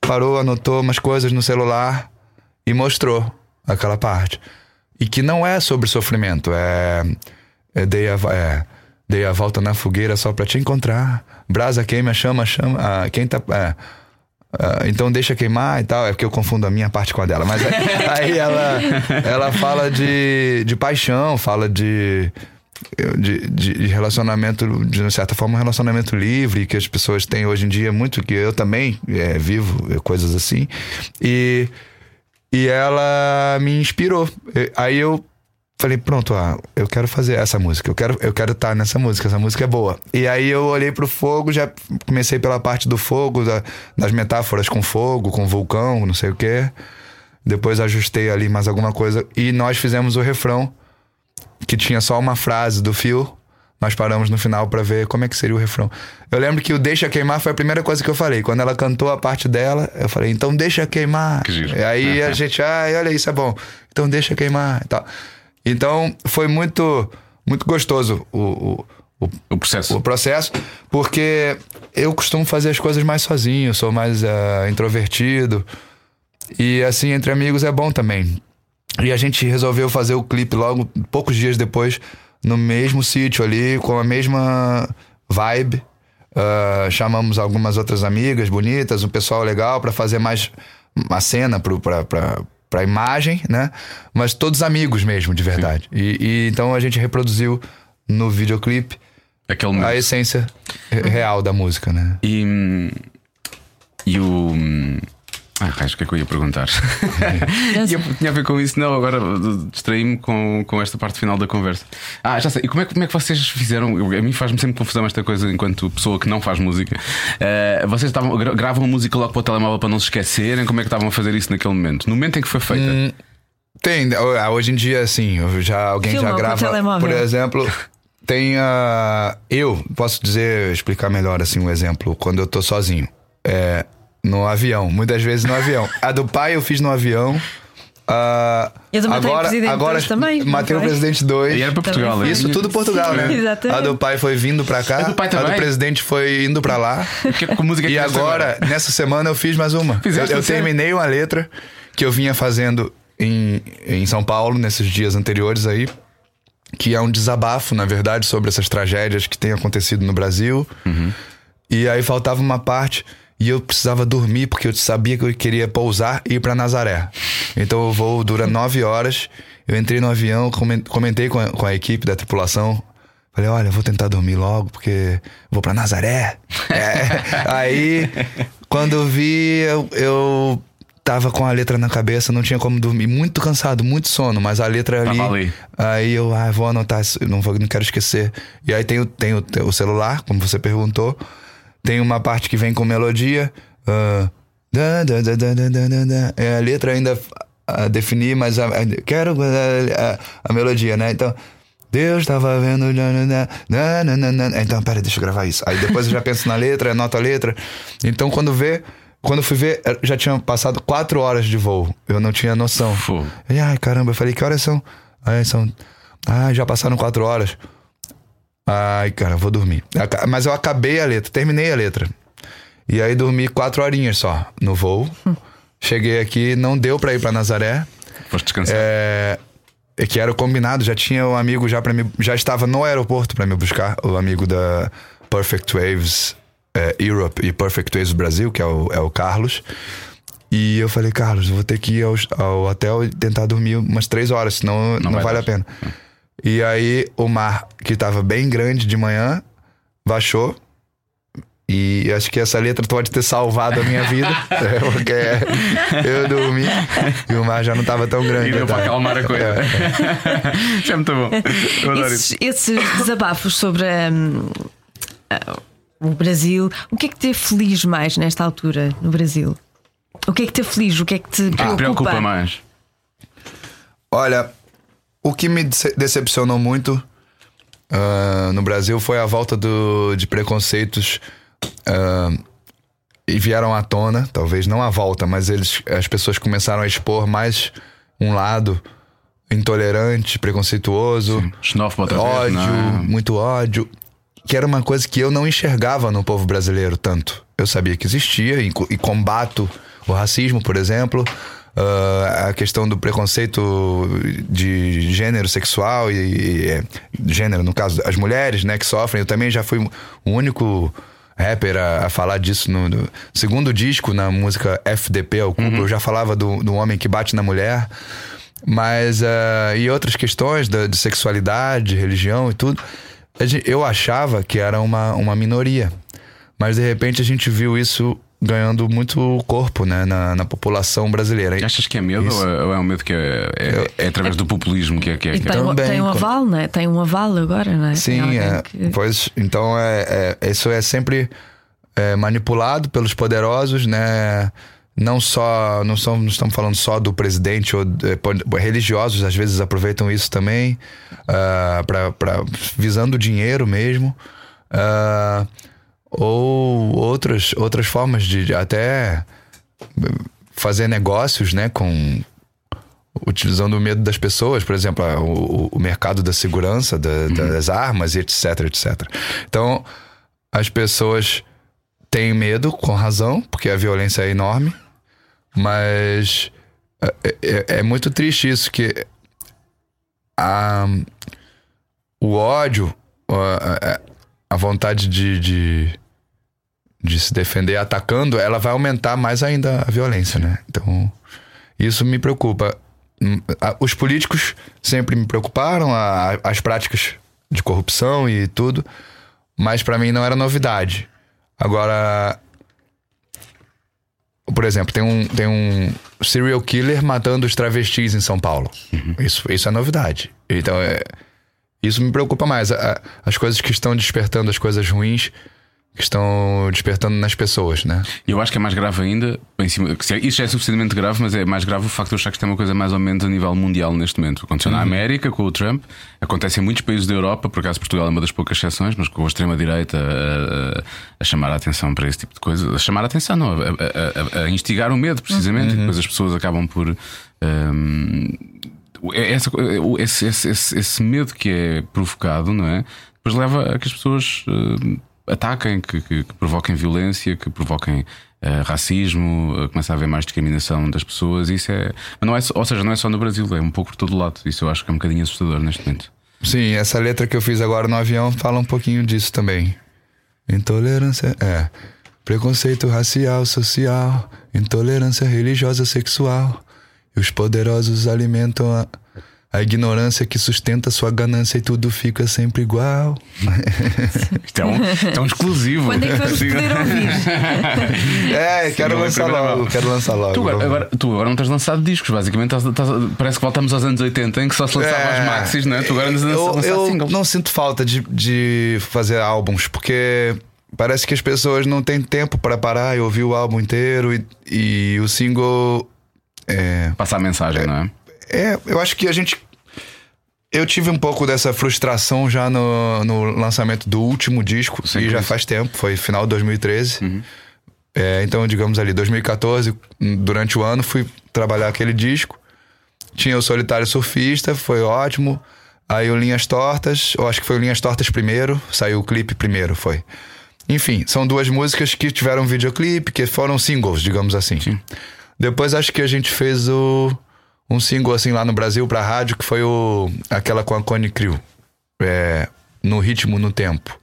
parou, anotou umas coisas no celular e mostrou aquela parte. E que não é sobre sofrimento, é, é dei a, é, dei a volta na fogueira só para te encontrar. Brasa queima, chama, chama. Ah, quem tá. É, Uh, então deixa queimar e tal, é porque eu confundo a minha parte com a dela. Mas aí, *laughs* ela, ela fala de, de paixão, fala de, de, de, relacionamento, de certa forma, um relacionamento livre que as pessoas têm hoje em dia, muito que eu também é, vivo, é, coisas assim. E, e ela me inspirou. Aí eu falei, pronto, ah, eu quero fazer essa música, eu quero eu quero estar tá nessa música, essa música é boa. E aí eu olhei pro fogo, já comecei pela parte do fogo, da, das metáforas com fogo, com vulcão, não sei o quê. Depois ajustei ali mais alguma coisa e nós fizemos o refrão que tinha só uma frase do fio. Nós paramos no final para ver como é que seria o refrão. Eu lembro que o Deixa Queimar foi a primeira coisa que eu falei. Quando ela cantou a parte dela, eu falei, então deixa queimar. Que giro. E aí a gente, ai, olha isso, é bom. Então deixa queimar e tal. Então foi muito, muito gostoso o, o, o, processo. o processo, porque eu costumo fazer as coisas mais sozinho, sou mais uh, introvertido. E assim, entre amigos é bom também. E a gente resolveu fazer o clipe logo, poucos dias depois, no mesmo sítio ali, com a mesma vibe. Uh, chamamos algumas outras amigas bonitas, um pessoal legal para fazer mais uma cena pro, pra, pra, pra imagem, né? Mas todos amigos mesmo, de verdade. E, e, então a gente reproduziu no videoclipe Aquele a essência real da música, né? E, e o. Ah, raios, o que é que eu ia perguntar? *laughs* tinha a ver com isso, não, agora distraí-me com, com esta parte final da conversa. Ah, já sei. E como é, como é que vocês fizeram? A mim faz-me sempre confusão esta coisa enquanto pessoa que não faz música. Uh, vocês estavam, gravam a música logo para o telemóvel para não se esquecerem? Como é que estavam a fazer isso naquele momento? No momento em que foi feita? Hum, tem, ah, hoje em dia, assim, já, alguém Filma já grava. Por exemplo. Tem a. Uh, eu posso dizer, explicar melhor assim um exemplo, quando eu tô sozinho. É, no avião, muitas vezes no avião. A do pai eu fiz no avião. Uh, eu do agora, o agora também. Matei o presidente 2. E era para Portugal, né? Isso tudo Portugal, Sim, né? Exatamente. A do pai foi vindo para cá. A do, pai também? a do presidente foi indo para lá. Que, com música e agora, nessa semana, eu fiz mais uma. Fizeste eu, eu terminei uma letra que eu vinha fazendo em, em São Paulo nesses dias anteriores aí que é um desabafo, na verdade, sobre essas tragédias que têm acontecido no Brasil. Uhum. E aí faltava uma parte e eu precisava dormir porque eu sabia que eu queria pousar e ir para Nazaré. Então o voo dura nove horas. Eu entrei no avião, comentei com a, com a equipe da tripulação. Falei, olha, vou tentar dormir logo porque vou para Nazaré. *laughs* É. Aí, quando eu vi, eu, eu tava com a letra na cabeça, não tinha como dormir. Muito cansado, muito sono, mas a letra ali. ali. Aí eu ah, vou anotar, não, vou, não quero esquecer. E aí tem, o, tem o, o, celular, como você perguntou. Tem uma parte que vem com melodia. Uh, da, da, da, é a letra ainda a definir, mas a, a, quero a, a, melodia, né? Então. Deus estava vendo. Então, pera, deixa eu gravar isso. Aí depois eu já penso na letra, anoto a letra. Então, quando vê, quando fui ver, já tinha passado quatro horas de voo. Eu não tinha noção. E, ai, caramba, eu falei, que horas são? Aí são. Ah, já passaram quatro horas. Ai, cara, vou dormir. Mas eu acabei a letra, terminei a letra. E aí dormi quatro horinhas só no voo. Hum. Cheguei aqui, não deu pra ir pra Nazaré. Posso descansar. É, é, que era o combinado, já tinha um amigo já para me. Já estava no aeroporto para me buscar, o amigo da Perfect Waves é, Europe e Perfect Ways Brasil, que é o, é o Carlos. E eu falei, Carlos, vou ter que ir ao, ao hotel e tentar dormir umas três horas, senão não, não vale dar. a pena. E aí o mar, que tava bem grande de manhã, baixou. E acho que essa letra pode ter salvado a minha vida, *laughs* é, porque eu dormi e o mar já não estava tão grande. E deu para acalmar a coisa. É. Isso é muito bom. Esses, esses, desabafos sobre. Um, o Brasil. O que é que te feliz mais nesta altura no Brasil? O que é que te feliz? O que é que te preocupa, que preocupa mais? Olha, o que me decepcionou muito uh, no Brasil foi a volta do, de preconceitos uh, e vieram à tona, talvez não a volta, mas eles, as pessoas começaram a expor mais um lado intolerante, preconceituoso, Sim. ódio, né? muito ódio que era uma coisa que eu não enxergava no povo brasileiro tanto. Eu sabia que existia e, e combato o racismo, por exemplo, uh, a questão do preconceito de gênero sexual e, e, é, gênero, no caso, as mulheres, né, que sofrem. Eu também já fui o único rapper a, a falar disso no, no, segundo disco, na música FDP ao Cubo. Uhum. Eu já falava do, do homem que bate na mulher. Mas, uh, e outras questões da, de sexualidade, religião e tudo eu achava que era uma, uma minoria. Mas de repente a gente viu isso ganhando muito corpo né, na, na população brasileira. Achas que é medo isso. ou é um medo que é, é, é através do populismo que é que é? tem, Também, tem um aval, né? Tem um aval agora, não é? Sim, é, que... pois então é, é, isso é sempre é, manipulado pelos poderosos, né? não só não, são, não estamos falando só do presidente ou é, religiosos às vezes aproveitam isso também uh, pra, pra, visando dinheiro mesmo uh, ou outras outras formas de, de, até fazer negócios né com utilizando o medo das pessoas por exemplo o, o mercado da segurança da, uhum. das armas etc etc então as pessoas têm medo com razão porque a violência é enorme mas é, é, é muito triste isso, que a, o ódio, a, a vontade de, de, de, se defender atacando, ela vai aumentar mais ainda a violência, né? Então, Isso me preocupa. Hum, os políticos sempre me preocuparam, as práticas de corrupção e tudo, mas para mim não era novidade. Agora, por exemplo, tem um, tem um serial killer matando os travestis em São Paulo. Uhum. Isso, isso é novidade. Então, é, isso me preocupa mais. as coisas que estão despertando as coisas ruins que estão despertando nas pessoas, né? Eu acho que é mais grave ainda, cima, isso já é suficientemente grave, mas é mais grave o facto de eu achar que isto é uma coisa mais ou menos a nível mundial neste momento. Aconteceu uhum. na América com o Trump, acontece em muitos países da Europa, por acaso Portugal é uma das poucas exceções, mas com a extrema-direita a, a, a, chamar a atenção para esse tipo de coisa, a chamar a atenção, não, a, a instigar o medo, precisamente, uhum. e depois as pessoas acabam por. Um, essa, esse, esse, esse, esse, medo que é provocado, não é? Depois leva a que as pessoas. Uh, ataquem, que, que, que provoquem violência, que provoquem uh, racismo, uh, começa a haver mais discriminação das pessoas. Isso é, não é, ou seja, não é só no Brasil, é um pouco por todo lado. Isso eu acho que é um bocadinho assustador neste momento. Sim, essa letra que eu fiz agora no avião fala um pouquinho disso também. Intolerância, é. Preconceito racial, social, intolerância religiosa, sexual. E os poderosos alimentam a a ignorância que sustenta sua ganância e tudo fica sempre igual. *laughs* Então, então exclusivo. Quando é que vamos poder *laughs* ouvir? É, quero lançar logo, quero lançar logo. Tu agora, agora, tu agora não tens lançado discos, basicamente estás, estás, parece que voltamos aos anos 80 em que só se lançavam é, as maxis, não é? Tu agora andas a lançar eu, singles. não sinto falta de, de fazer álbuns, porque parece que as pessoas não têm tempo para parar e ouvir o álbum inteiro e, e o single. É, Passar a mensagem, é, não é? É, eu acho que a gente. Eu tive um pouco dessa frustração já no, no lançamento do último disco, Sim, e já faz tempo, foi final de 2013. Uhum. É, então, digamos ali, 2014, durante o ano, fui trabalhar aquele disco. Tinha o Solitário Surfista, foi ótimo. Aí o Linhas Tortas, eu acho que foi o Linhas Tortas primeiro, saiu o clipe primeiro, foi. Enfim, são duas músicas que tiveram videoclipe, que foram singles, digamos assim. Sim. Depois acho que a gente fez o um single assim lá no Brasil pra rádio que foi o aquela com a Cone Crew. É, no ritmo, no tempo.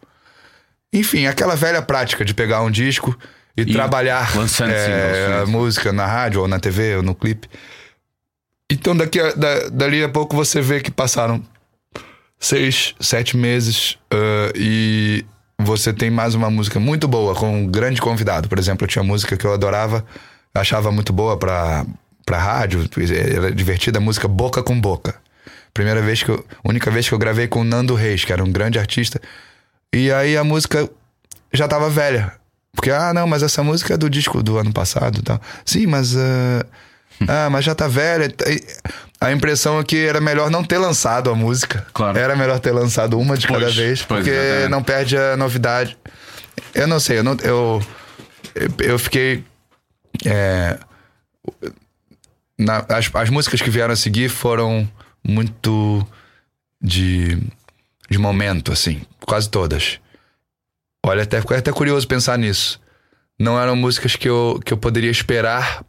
Enfim, aquela velha prática de pegar um disco e, e trabalhar é, a música na rádio ou na TV ou no clipe. Então daqui a, da, dali a pouco você vê que passaram seis, sete meses uh, e você tem mais uma música muito boa com um grande convidado. Por exemplo, eu tinha música que eu adorava, achava muito boa para pra rádio, era divertida a música Boca com Boca. Primeira vez que eu, única vez que eu gravei com o Nando Reis, que era um grande artista. E aí a música já tava velha. Porque, ah, não, mas essa música é do disco do ano passado tal. Sim, mas. Uh, *laughs* ah, mas já tá velha. A impressão é que era melhor não ter lançado a música. Claro. Era melhor ter lançado uma de pois, cada vez, porque não perde a novidade. Eu não sei, eu não. Eu, eu fiquei. É, na, as, as músicas que vieram a seguir foram muito de, de momento, assim, quase todas. Olha, até fico até curioso pensar nisso. Não eram músicas que eu, que eu poderia esperar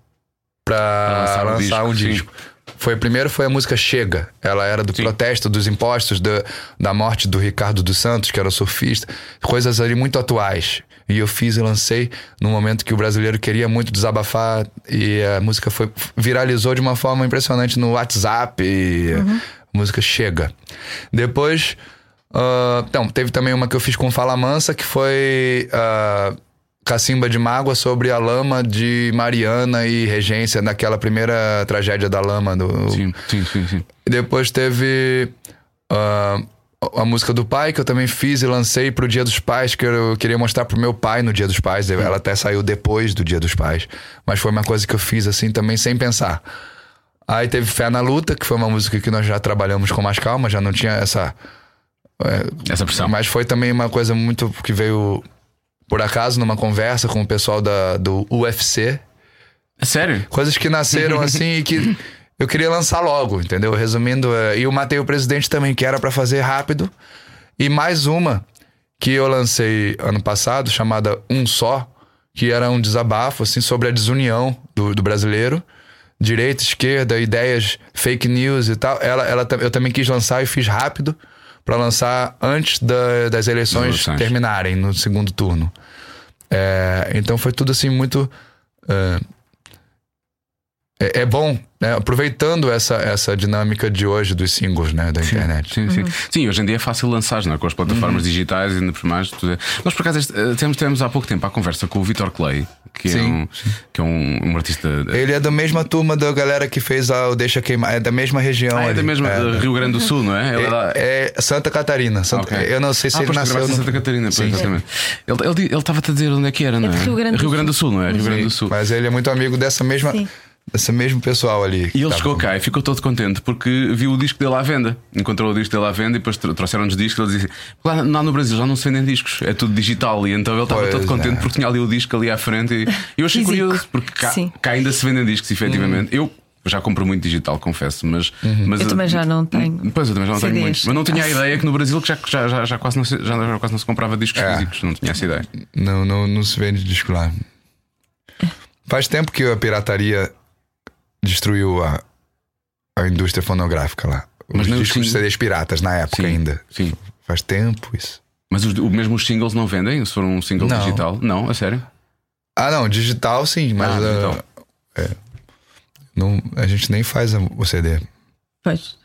para lançar, um lançar, um disco. Foi primeiro foi a música Chega. Ela era do sim. protesto dos impostos, da, da morte do Ricardo dos Santos, que era surfista, coisas ali muito atuais. E eu fiz e lancei no momento que o brasileiro queria muito desabafar e a música foi viralizou de uma forma impressionante no WhatsApp e uhum. a música chega. Depois, uh, então, teve também uma que eu fiz com Fala Mansa, que foi uh, Cacimba de Mágoa sobre a lama de Mariana e Regência, naquela primeira tragédia da lama. Do... Sim, sim, sim. sim. Depois teve... Uh, a música do pai, que eu também fiz e lancei pro Dia dos Pais, que eu queria mostrar pro meu pai no Dia dos Pais. Ela até saiu depois do Dia dos Pais. Mas foi uma coisa que eu fiz assim também sem pensar. Aí teve Fé na Luta, que foi uma música que nós já trabalhamos com mais calma, já não tinha essa. É, essa pressão. Mas foi também uma coisa muito que veio por acaso numa conversa com o pessoal da, do UFC. É sério? Coisas que nasceram *laughs* assim e que eu queria lançar logo, entendeu? Resumindo, é, e eu matei o presidente também, que era para fazer rápido. E mais uma que eu lancei ano passado, chamada Um Só, que era um desabafo assim sobre a desunião do, do brasileiro, direita, esquerda, ideias, fake news e tal. Ela, ela, eu também quis lançar e fiz rápido para lançar antes da, das eleições terminarem no segundo turno. É, então foi tudo assim muito. Uh, é, é bom, né? aproveitando essa, essa dinâmica de hoje dos singles né? da internet. Sim, sim. sim, hoje em dia é fácil lançar não é? com as plataformas digitais e ainda por mais. Tudo. é- Nós, por acaso, este- eh, temos, temos há pouco tempo a conversa com o Vitor Clay, que é, Sim, um, que é um, um artista. Ele é da mesma turma da galera que fez a o Deixa Queimar, é da mesma região. Ah, é ali. da mesma É. eh, Rio Grande do Sul, não é? Ele é lá- É, é Santa Catarina. Santa- Ok. Eu não sei se ah, ele nasceu. em no- Santa Catarina, pois, Sim. exatamente. Ele ele- ele estava-te a dizer onde é que era, não é? de Rio Grande do do Sul, não é? Rio Grande do Sul. Mas ele é muito amigo dessa mesma, Sim. Desse mesmo pessoal ali. E ele Tá chegou cá e ficou todo contente porque viu o disco dele à venda. Encontrou o disco dele à venda e depois tro- trouxeram-nos discos. Ele disse: lá, lá no Brasil já não se vendem discos, é tudo digital. E então ele estava todo contente é. porque tinha ali o disco ali à frente. E eu achei Físico. curioso porque cá, cá ainda se vendem discos, efetivamente. Eu. Já compro muito digital, confesso, mas, Uhum. mas Eu também já não tenho Pois eu também já não tenho CDs. muitos. Mas não tinha a ideia que no Brasil que já, já, já, já quase, não se, já, já quase não se comprava discos É. físicos. Não tinha essa ideia. Não, não, não se vende disco lá. Faz tempo que a pirataria destruiu a, a indústria fonográfica lá. Mas Os não discos de CDs piratas na época Sim, ainda. sim. Faz tempo isso. Mas os, o mesmo os singles não vendem? Se for um single Não. digital? Não, a sério? Ah, não, digital sim, mas Ah, ah, digital. é, não, a gente nem faz o CD. Pois.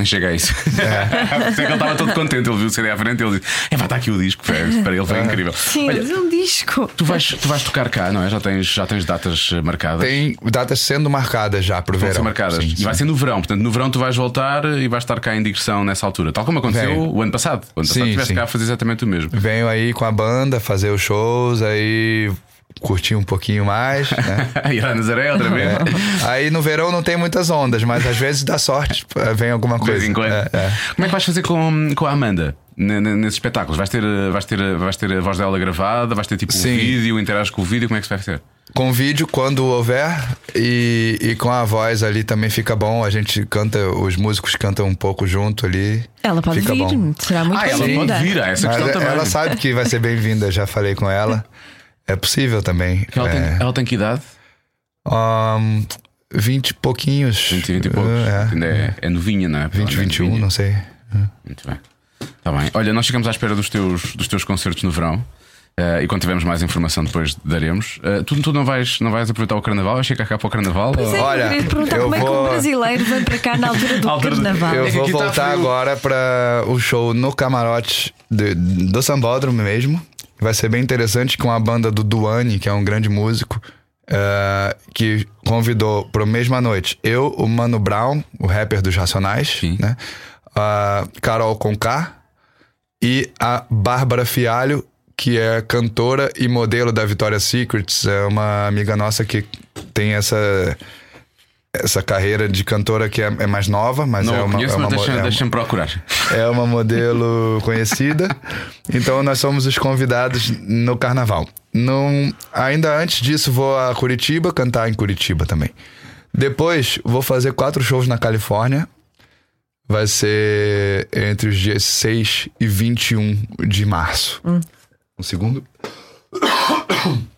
Nem chega a isso. *laughs* Por isso é que ele estava todo contente. Ele viu o CD à frente e ele disse: É, vai estar aqui o disco. Para ele foi incrível. Sim, Olha, mas é um disco. tu vais, tu vais tocar cá, não é? Já tens, já tens datas marcadas. Tem datas sendo marcadas já Vão verão. ser marcadas. Sim, e sim. vai ser no verão. Portanto, no verão tu vais voltar e vais estar cá em digressão nessa altura. Tal como aconteceu Venho. o ano passado. O ano passado Sim, estiveste cá a fazer exatamente o mesmo. Venho aí com a banda fazer os shows, aí curtir um pouquinho mais. *laughs* Né? Ir a Nazaré outra vez. Aí no verão não tem muitas ondas, mas às vezes dá sorte, vem alguma De coisa. vez em quando. É, é. Como é que vais fazer com, com a Amanda? Nesses espetáculos, vais ter, eh, vais, ter, vais ter a voz dela gravada, vais ter tipo um Sim. vídeo, interages com o vídeo, como é que se vai fazer? Com vídeo quando houver e, e com a voz ali também fica bom. A gente canta, os músicos cantam um pouco junto ali. Ela pode fica vir, bom. será muito Ah, ela pode vir, ah, essa Mas questão também. ela sabe que vai ser bem-vinda, já falei com ela. É possível também. Ela, tem, é, ela tem que idade? um, 20 e pouquinhos. 20, 20 e poucos. É, Ainda é, é novinha, não é? 20, Provavelmente 21, novinha. não sei. Muito bem. Está bem. Olha, nós chegamos à espera dos teus, dos teus concertos no verão. eh, e quando tivermos mais informação, depois daremos. Eh, tu, tu não, vais, não vais aproveitar o carnaval? Vais chegar cá para o carnaval? Pois é, eu Olha, queria te perguntar eu como é que vou- um brasileiro vem para cá na altura do *laughs* Altura carnaval. Eu É vou tá voltar agora para o show no camarote de- do Sambódromo mesmo. Vai ser bem interessante com a banda do Duane, que é um grande músico, eh, que convidou para a mesma noite eu, o Mano Brown, o rapper dos Racionais, Sim. né? A Carol Conká e a Bárbara Fialho, que é cantora e modelo da Victoria's Secrets. É uma amiga nossa que tem essa essa carreira de cantora que é, é mais nova, mas Não é uma, conheço, é, uma, mas deixa- é, uma, deixa-me procurar. é uma modelo *laughs* conhecida. Então nós somos os convidados no carnaval. Não, ainda antes disso, vou a Curitiba cantar em Curitiba também. Depois, vou fazer quatro shows na Califórnia. Vai ser entre os dias 6 e 21 de março. Um segundo. *coughs*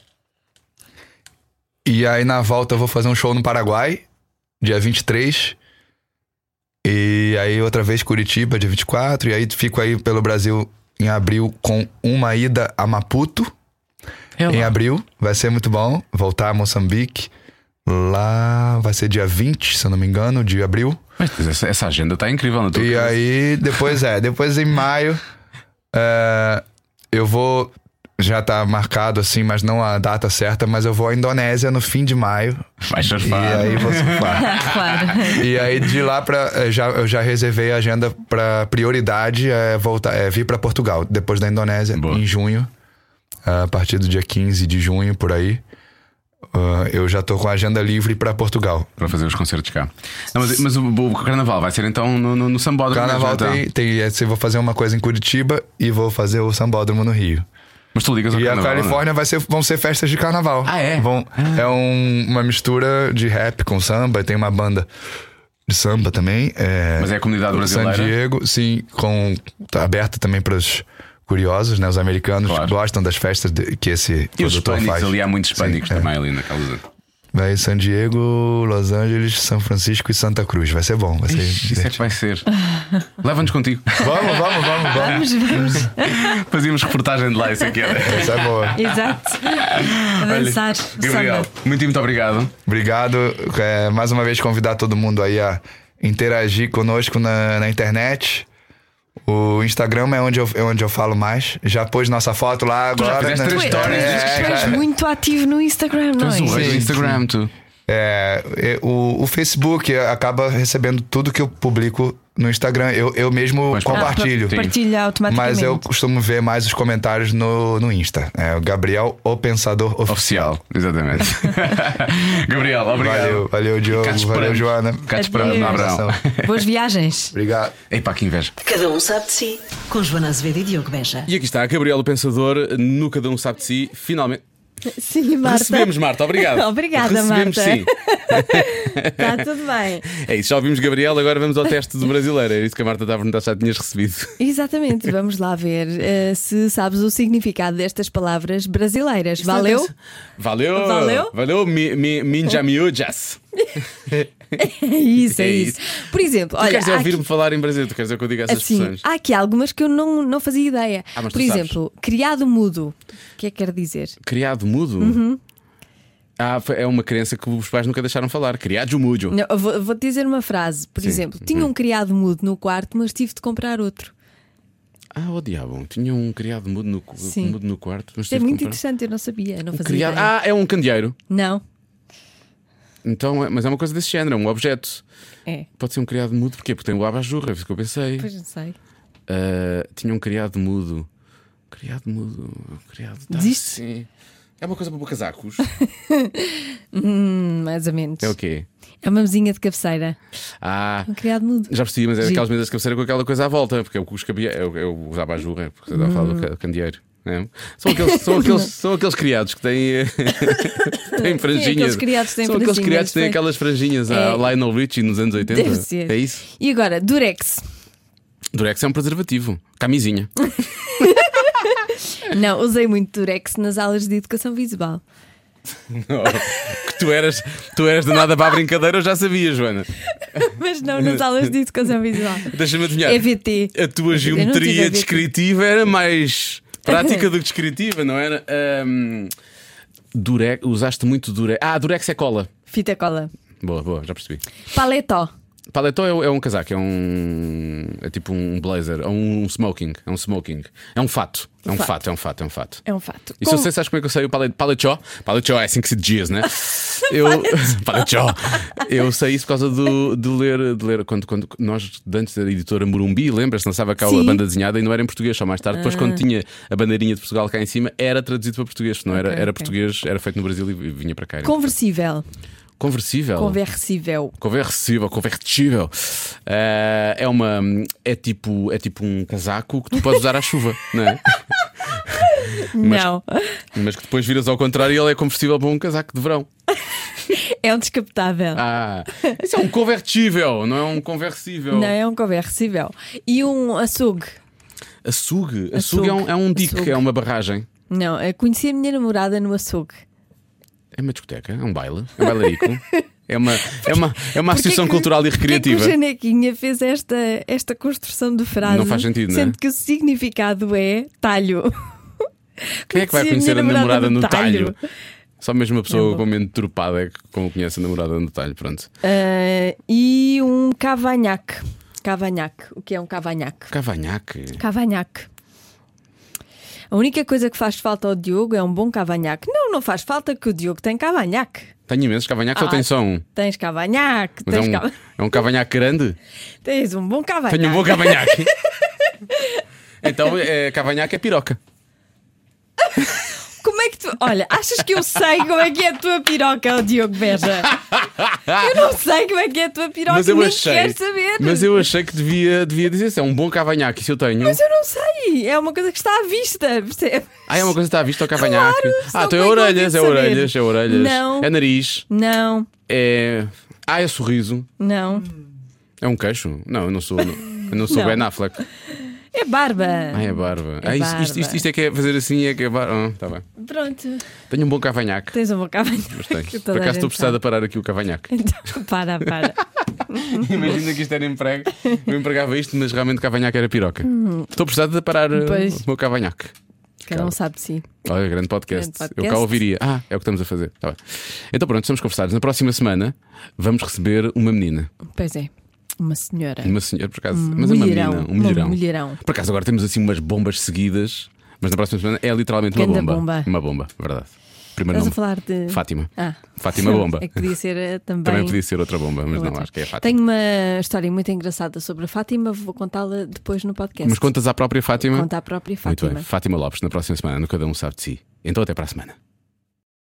E aí na volta eu vou fazer um show no Paraguai, dia 23. E aí outra vez Curitiba, dia 24. E aí fico aí pelo Brasil em abril com uma ida a Maputo. É. Em abril, vai ser muito bom. Voltar a Moçambique. Lá vai ser dia 20, se eu não me engano, de abril. Mas essa, essa agenda está incrível na tua E cabeça. aí, depois é, depois em maio, é, eu vou. Já tá marcado assim, mas não a data certa, mas eu vou à Indonésia no fim de maio. Vai E surfar. aí vou surfar. *laughs* claro. E aí de lá pra. eh, Já, eu já reservei a agenda pra prioridade é voltar, é vir pra Portugal, depois da Indonésia, Boa. em junho. A partir do dia 15 de junho, por aí. Ah, eu já tô com a agenda livre pra Portugal. Para fazer os concertos cá. Não, mas mas o, o carnaval vai ser então no, no, no Sambódromo. Carnaval mesmo, então. tem, tem. é, vou fazer uma coisa em Curitiba e vou fazer o Sambódromo no Rio. Mas tu ligas ao E a carnaval. não é? Califórnia vai ser, vão ser festas de carnaval. Ah, é? Vão, É um- uma mistura de rap com samba. Tem uma banda de samba também. É, Mas é a comunidade San brasileira. Diego, sim, com, tá aberta também para os curiosos, né? Os americanos Claro. gostam das festas de- que esse E os produtor hispânicos, faz. ali há muitos hispânicos Sim, é. também ali naquela zona. Vai San Diego, Los Angeles, São Francisco e Santa Cruz. Vai ser bom. Vai ser Ixi, isso é que vai ser. Leva-nos contigo. Vamos, vamos, vamos, vamos. Vamos, vamos. Fazíamos reportagem de lá, isso aqui era. Essa é boa. Exato. Avançar. Gabriel, Samba. muito, muito obrigado. Obrigado. É, mais uma vez convidar todo mundo aí a interagir conosco na, na internet. O Instagram é onde, eu, é onde eu falo mais. Já pôs nossa foto lá agora. fizeste né? três Tu, tu, stories, és- É, tu és já- muito ativo no Instagram, não Tu és é? Instagram, tu. É, é, o, o Facebook acaba recebendo tudo que eu publico no Instagram. Eu, eu mesmo Pois, compartilho. Sim. Partilha automaticamente. Mas eu costumo ver mais os comentários no, no Insta. É o Gabriel, o Pensador Oficial. Oficial, exatamente. *laughs* Gabriel, obrigado. Valeu, valeu, Diogo. Cá Valeu. Joana. Cá te esperamos no Adeus. Abraão. Boas viagens. Obrigado. Epá, que inveja. Cada um sabe de si. Com Joana Azevedo e Diogo Beja. E aqui está, Gabriel o Pensador, no Cada Um Sabe de Si, finalmente. Sim, Marta. Recebemos, Marta, obrigado. *laughs* Obrigada, Recebemos, Marta. sim. Está *laughs* tudo bem. É isso, já ouvimos Gabriel, agora vamos ao teste do brasileiro. É isso que a Marta estava a perguntar, já tinhas recebido. Exatamente, vamos lá ver eh, se sabes o significado destas palavras brasileiras. Valeu? Valeu! Valeu? Valeu, mi, mi, minja miújas. *laughs* É isso, é, É isso. Por exemplo, Tu olha. queres ouvir-me aqui- falar em Brasil? Tu queres é que eu diga essas Assim, expressões? há aqui algumas que eu não, não fazia ideia. Ah, Por tu sabes. exemplo, criado mudo. O que é que quer dizer? Criado mudo? Uhum. Ah, é uma crença que os pais nunca deixaram falar. Criado mudo. Não, vou, vou-te dizer uma frase. Por Sim. exemplo, tinha um criado mudo no quarto, mas tive de comprar outro. Ah, oh diabo, tinha um criado mudo no, mudo no quarto. Mas é muito comprar. interessante, eu não sabia, não Um fazia criado- ideia. Ah, é um candeeiro. Não, Então, é- mas é uma coisa desse género, é um objeto. é. Pode ser um criado mudo, porquê? Porque tem o abajurra, é isso que eu pensei. Pois não sei. Ah, tinha um criado mudo. Criado mudo. Criado. Tá, Desiste? sim. É uma coisa para casacos. *laughs* Hum, mais ou menos. é o quê? É uma mesinha de cabeceira. Ah. Um criado mudo. Já percebi, mas é Giro. daquelas mesas de cabeceira com aquela coisa à volta, porque é o que os cabia, eu, eu usava a jurra, porque você estava a falar do Hum. ca- candeeiro. Né? São, aqueles, são, *laughs* aqueles, são aqueles criados que têm, *laughs* têm franjinhas. aqueles criados têm são aqueles criados que têm aquelas franjinhas à É. Lionel Richie nos anos 80. Deve ser. É isso? E agora, Durex. Durex é um preservativo. Camisinha. *laughs* Não, usei muito Durex nas aulas de educação visual. que tu eras, tu eras de nada para a brincadeira, eu já sabia, Joana. Mas não nas aulas de educação visual. Deixa-me adivinhar. EVT. A tua Eu não geometria descritiva era mais prática do que descritiva, não era? Ahm, Durex, usaste muito Durex. Ah, Durex é cola. Fita cola. Boa, boa, já percebi. Paletó. Paletó é, é um casaco, é um. É tipo um blazer, é um smoking. É um smoking. É um fato. É um fato. fato, é um fato, é um fato. É um fato. E se você sabes como é que eu sei o palet- paletó? Paletó é assim que se diz, né? *laughs* Eu, paletó. Eu sei isso por causa do, de ler, de ler quando, quando nós, antes da editora Morumbi, lembras-te, lançava cá a Sim. banda desenhada e não era em português, só mais tarde. Depois, quando tinha a bandeirinha de Portugal cá em cima, era traduzido para português. Não era, Ok, era ok. português, era feito no Brasil e vinha para cá. Era Conversível. Conversível. Conversível. Conversível, convertível. Eh, é uma. É tipo, é tipo um casaco que tu podes usar à chuva, não é? *laughs* Não. Mas que depois viras ao contrário e ele é conversível para um casaco de verão. *laughs* É um descapotável. Ah, isso é um convertível, não é um conversível. Não, é um conversível. E um açougue. Açugue. Açugue, Açugue. é, um, é um dique, é uma barragem. Não, eu conheci a minha namorada no açougue. É uma discoteca, é um baile, é um bailarico. É uma, é uma, é uma associação que- cultural e porquê que recreativa. o Janequinha fez esta, esta construção de frase. Não faz sentido, não é? Sendo que o significado é talho. Quem é que vai conhecer a namorada no talho? talho. Só mesmo uma pessoa É com mente tropada é que como conhece a namorada no talho. Pronto. Ah, e um cavanhaque. Cavanhaque. O que é um cavanhaque? Cavanhaque. Cavanhaque. A única coisa que faz falta ao Diogo é um bom cavanhaque. Não, não faz falta que o Diogo tem cavanhaque. Tenho imensos cavanhaques ou Ah, tem só um? Tens cavanhaque, Mas é tens, um, cava- é um cavanhaque grande? *laughs* tens um bom cavanhaque. Tenho um bom cavanhaque. *laughs* então, é, cavanhaque é piroca. *laughs* Como é que tu. Olha, achas que eu sei como é que é a tua piroca, Diogo Beja? Eu não sei como é que é a tua piroca, Mas eu nem achei. quero saber. Mas eu achei que devia, devia dizer se é um bom cavanhaque. Isso eu tenho. Mas eu não sei. É uma coisa que está à vista, percebes? Ah, é uma coisa que está à vista ao cavanhaque. Claro, ah, então é é orelhas, é orelhas, é orelhas. Não. É nariz. Não, É. Ah, é sorriso. não. É um queixo? Não, eu não sou. Eu não sou *laughs* Não. Ben Affleck. É barba. Ah, é barba. É ah, isto, barba. isto, isto, isto é que é fazer assim, é que é barba. Ah, tá bem. Pronto. Tenho um bom cavanhaque. Tens um bom cavanhaque. Mas Por a acaso estou precisado a parar aqui o cavanhaque. Então, para, para. *laughs* Imagina que isto era emprego. Eu empregava isto, mas realmente cavanhaque era piroca. Estou precisado de parar Hum. Pois. o meu cavanhaque. Cada um sabe de si. Olha, grande podcast. Grande podcast. Eu cá ouviria. Ah, é o que estamos a fazer. Tá bem. Então pronto, estamos conversados. Na próxima semana vamos receber uma menina. Pois é. Uma senhora. Uma senhora, por acaso. mas é uma mulherão, menina. Um mulherão. uma mulherão. Por acaso agora temos assim umas bombas seguidas, mas na próxima semana é literalmente uma bomba. bomba. Uma bomba, verdade. Primeiro Estás a nome. falar de. Fátima. Ah. Fátima Bomba. *laughs* É que podia ser eh, também. Também podia ser outra bomba, mas não, outra. acho que é a Fátima. Tenho uma história muito engraçada sobre a Fátima, vou contá-la depois no podcast. Mas contas à própria Fátima? Conta à própria Muito Fátima. bem. Fátima Lopes, na próxima semana, no Cada Um Sabe de Si. Então até para a semana.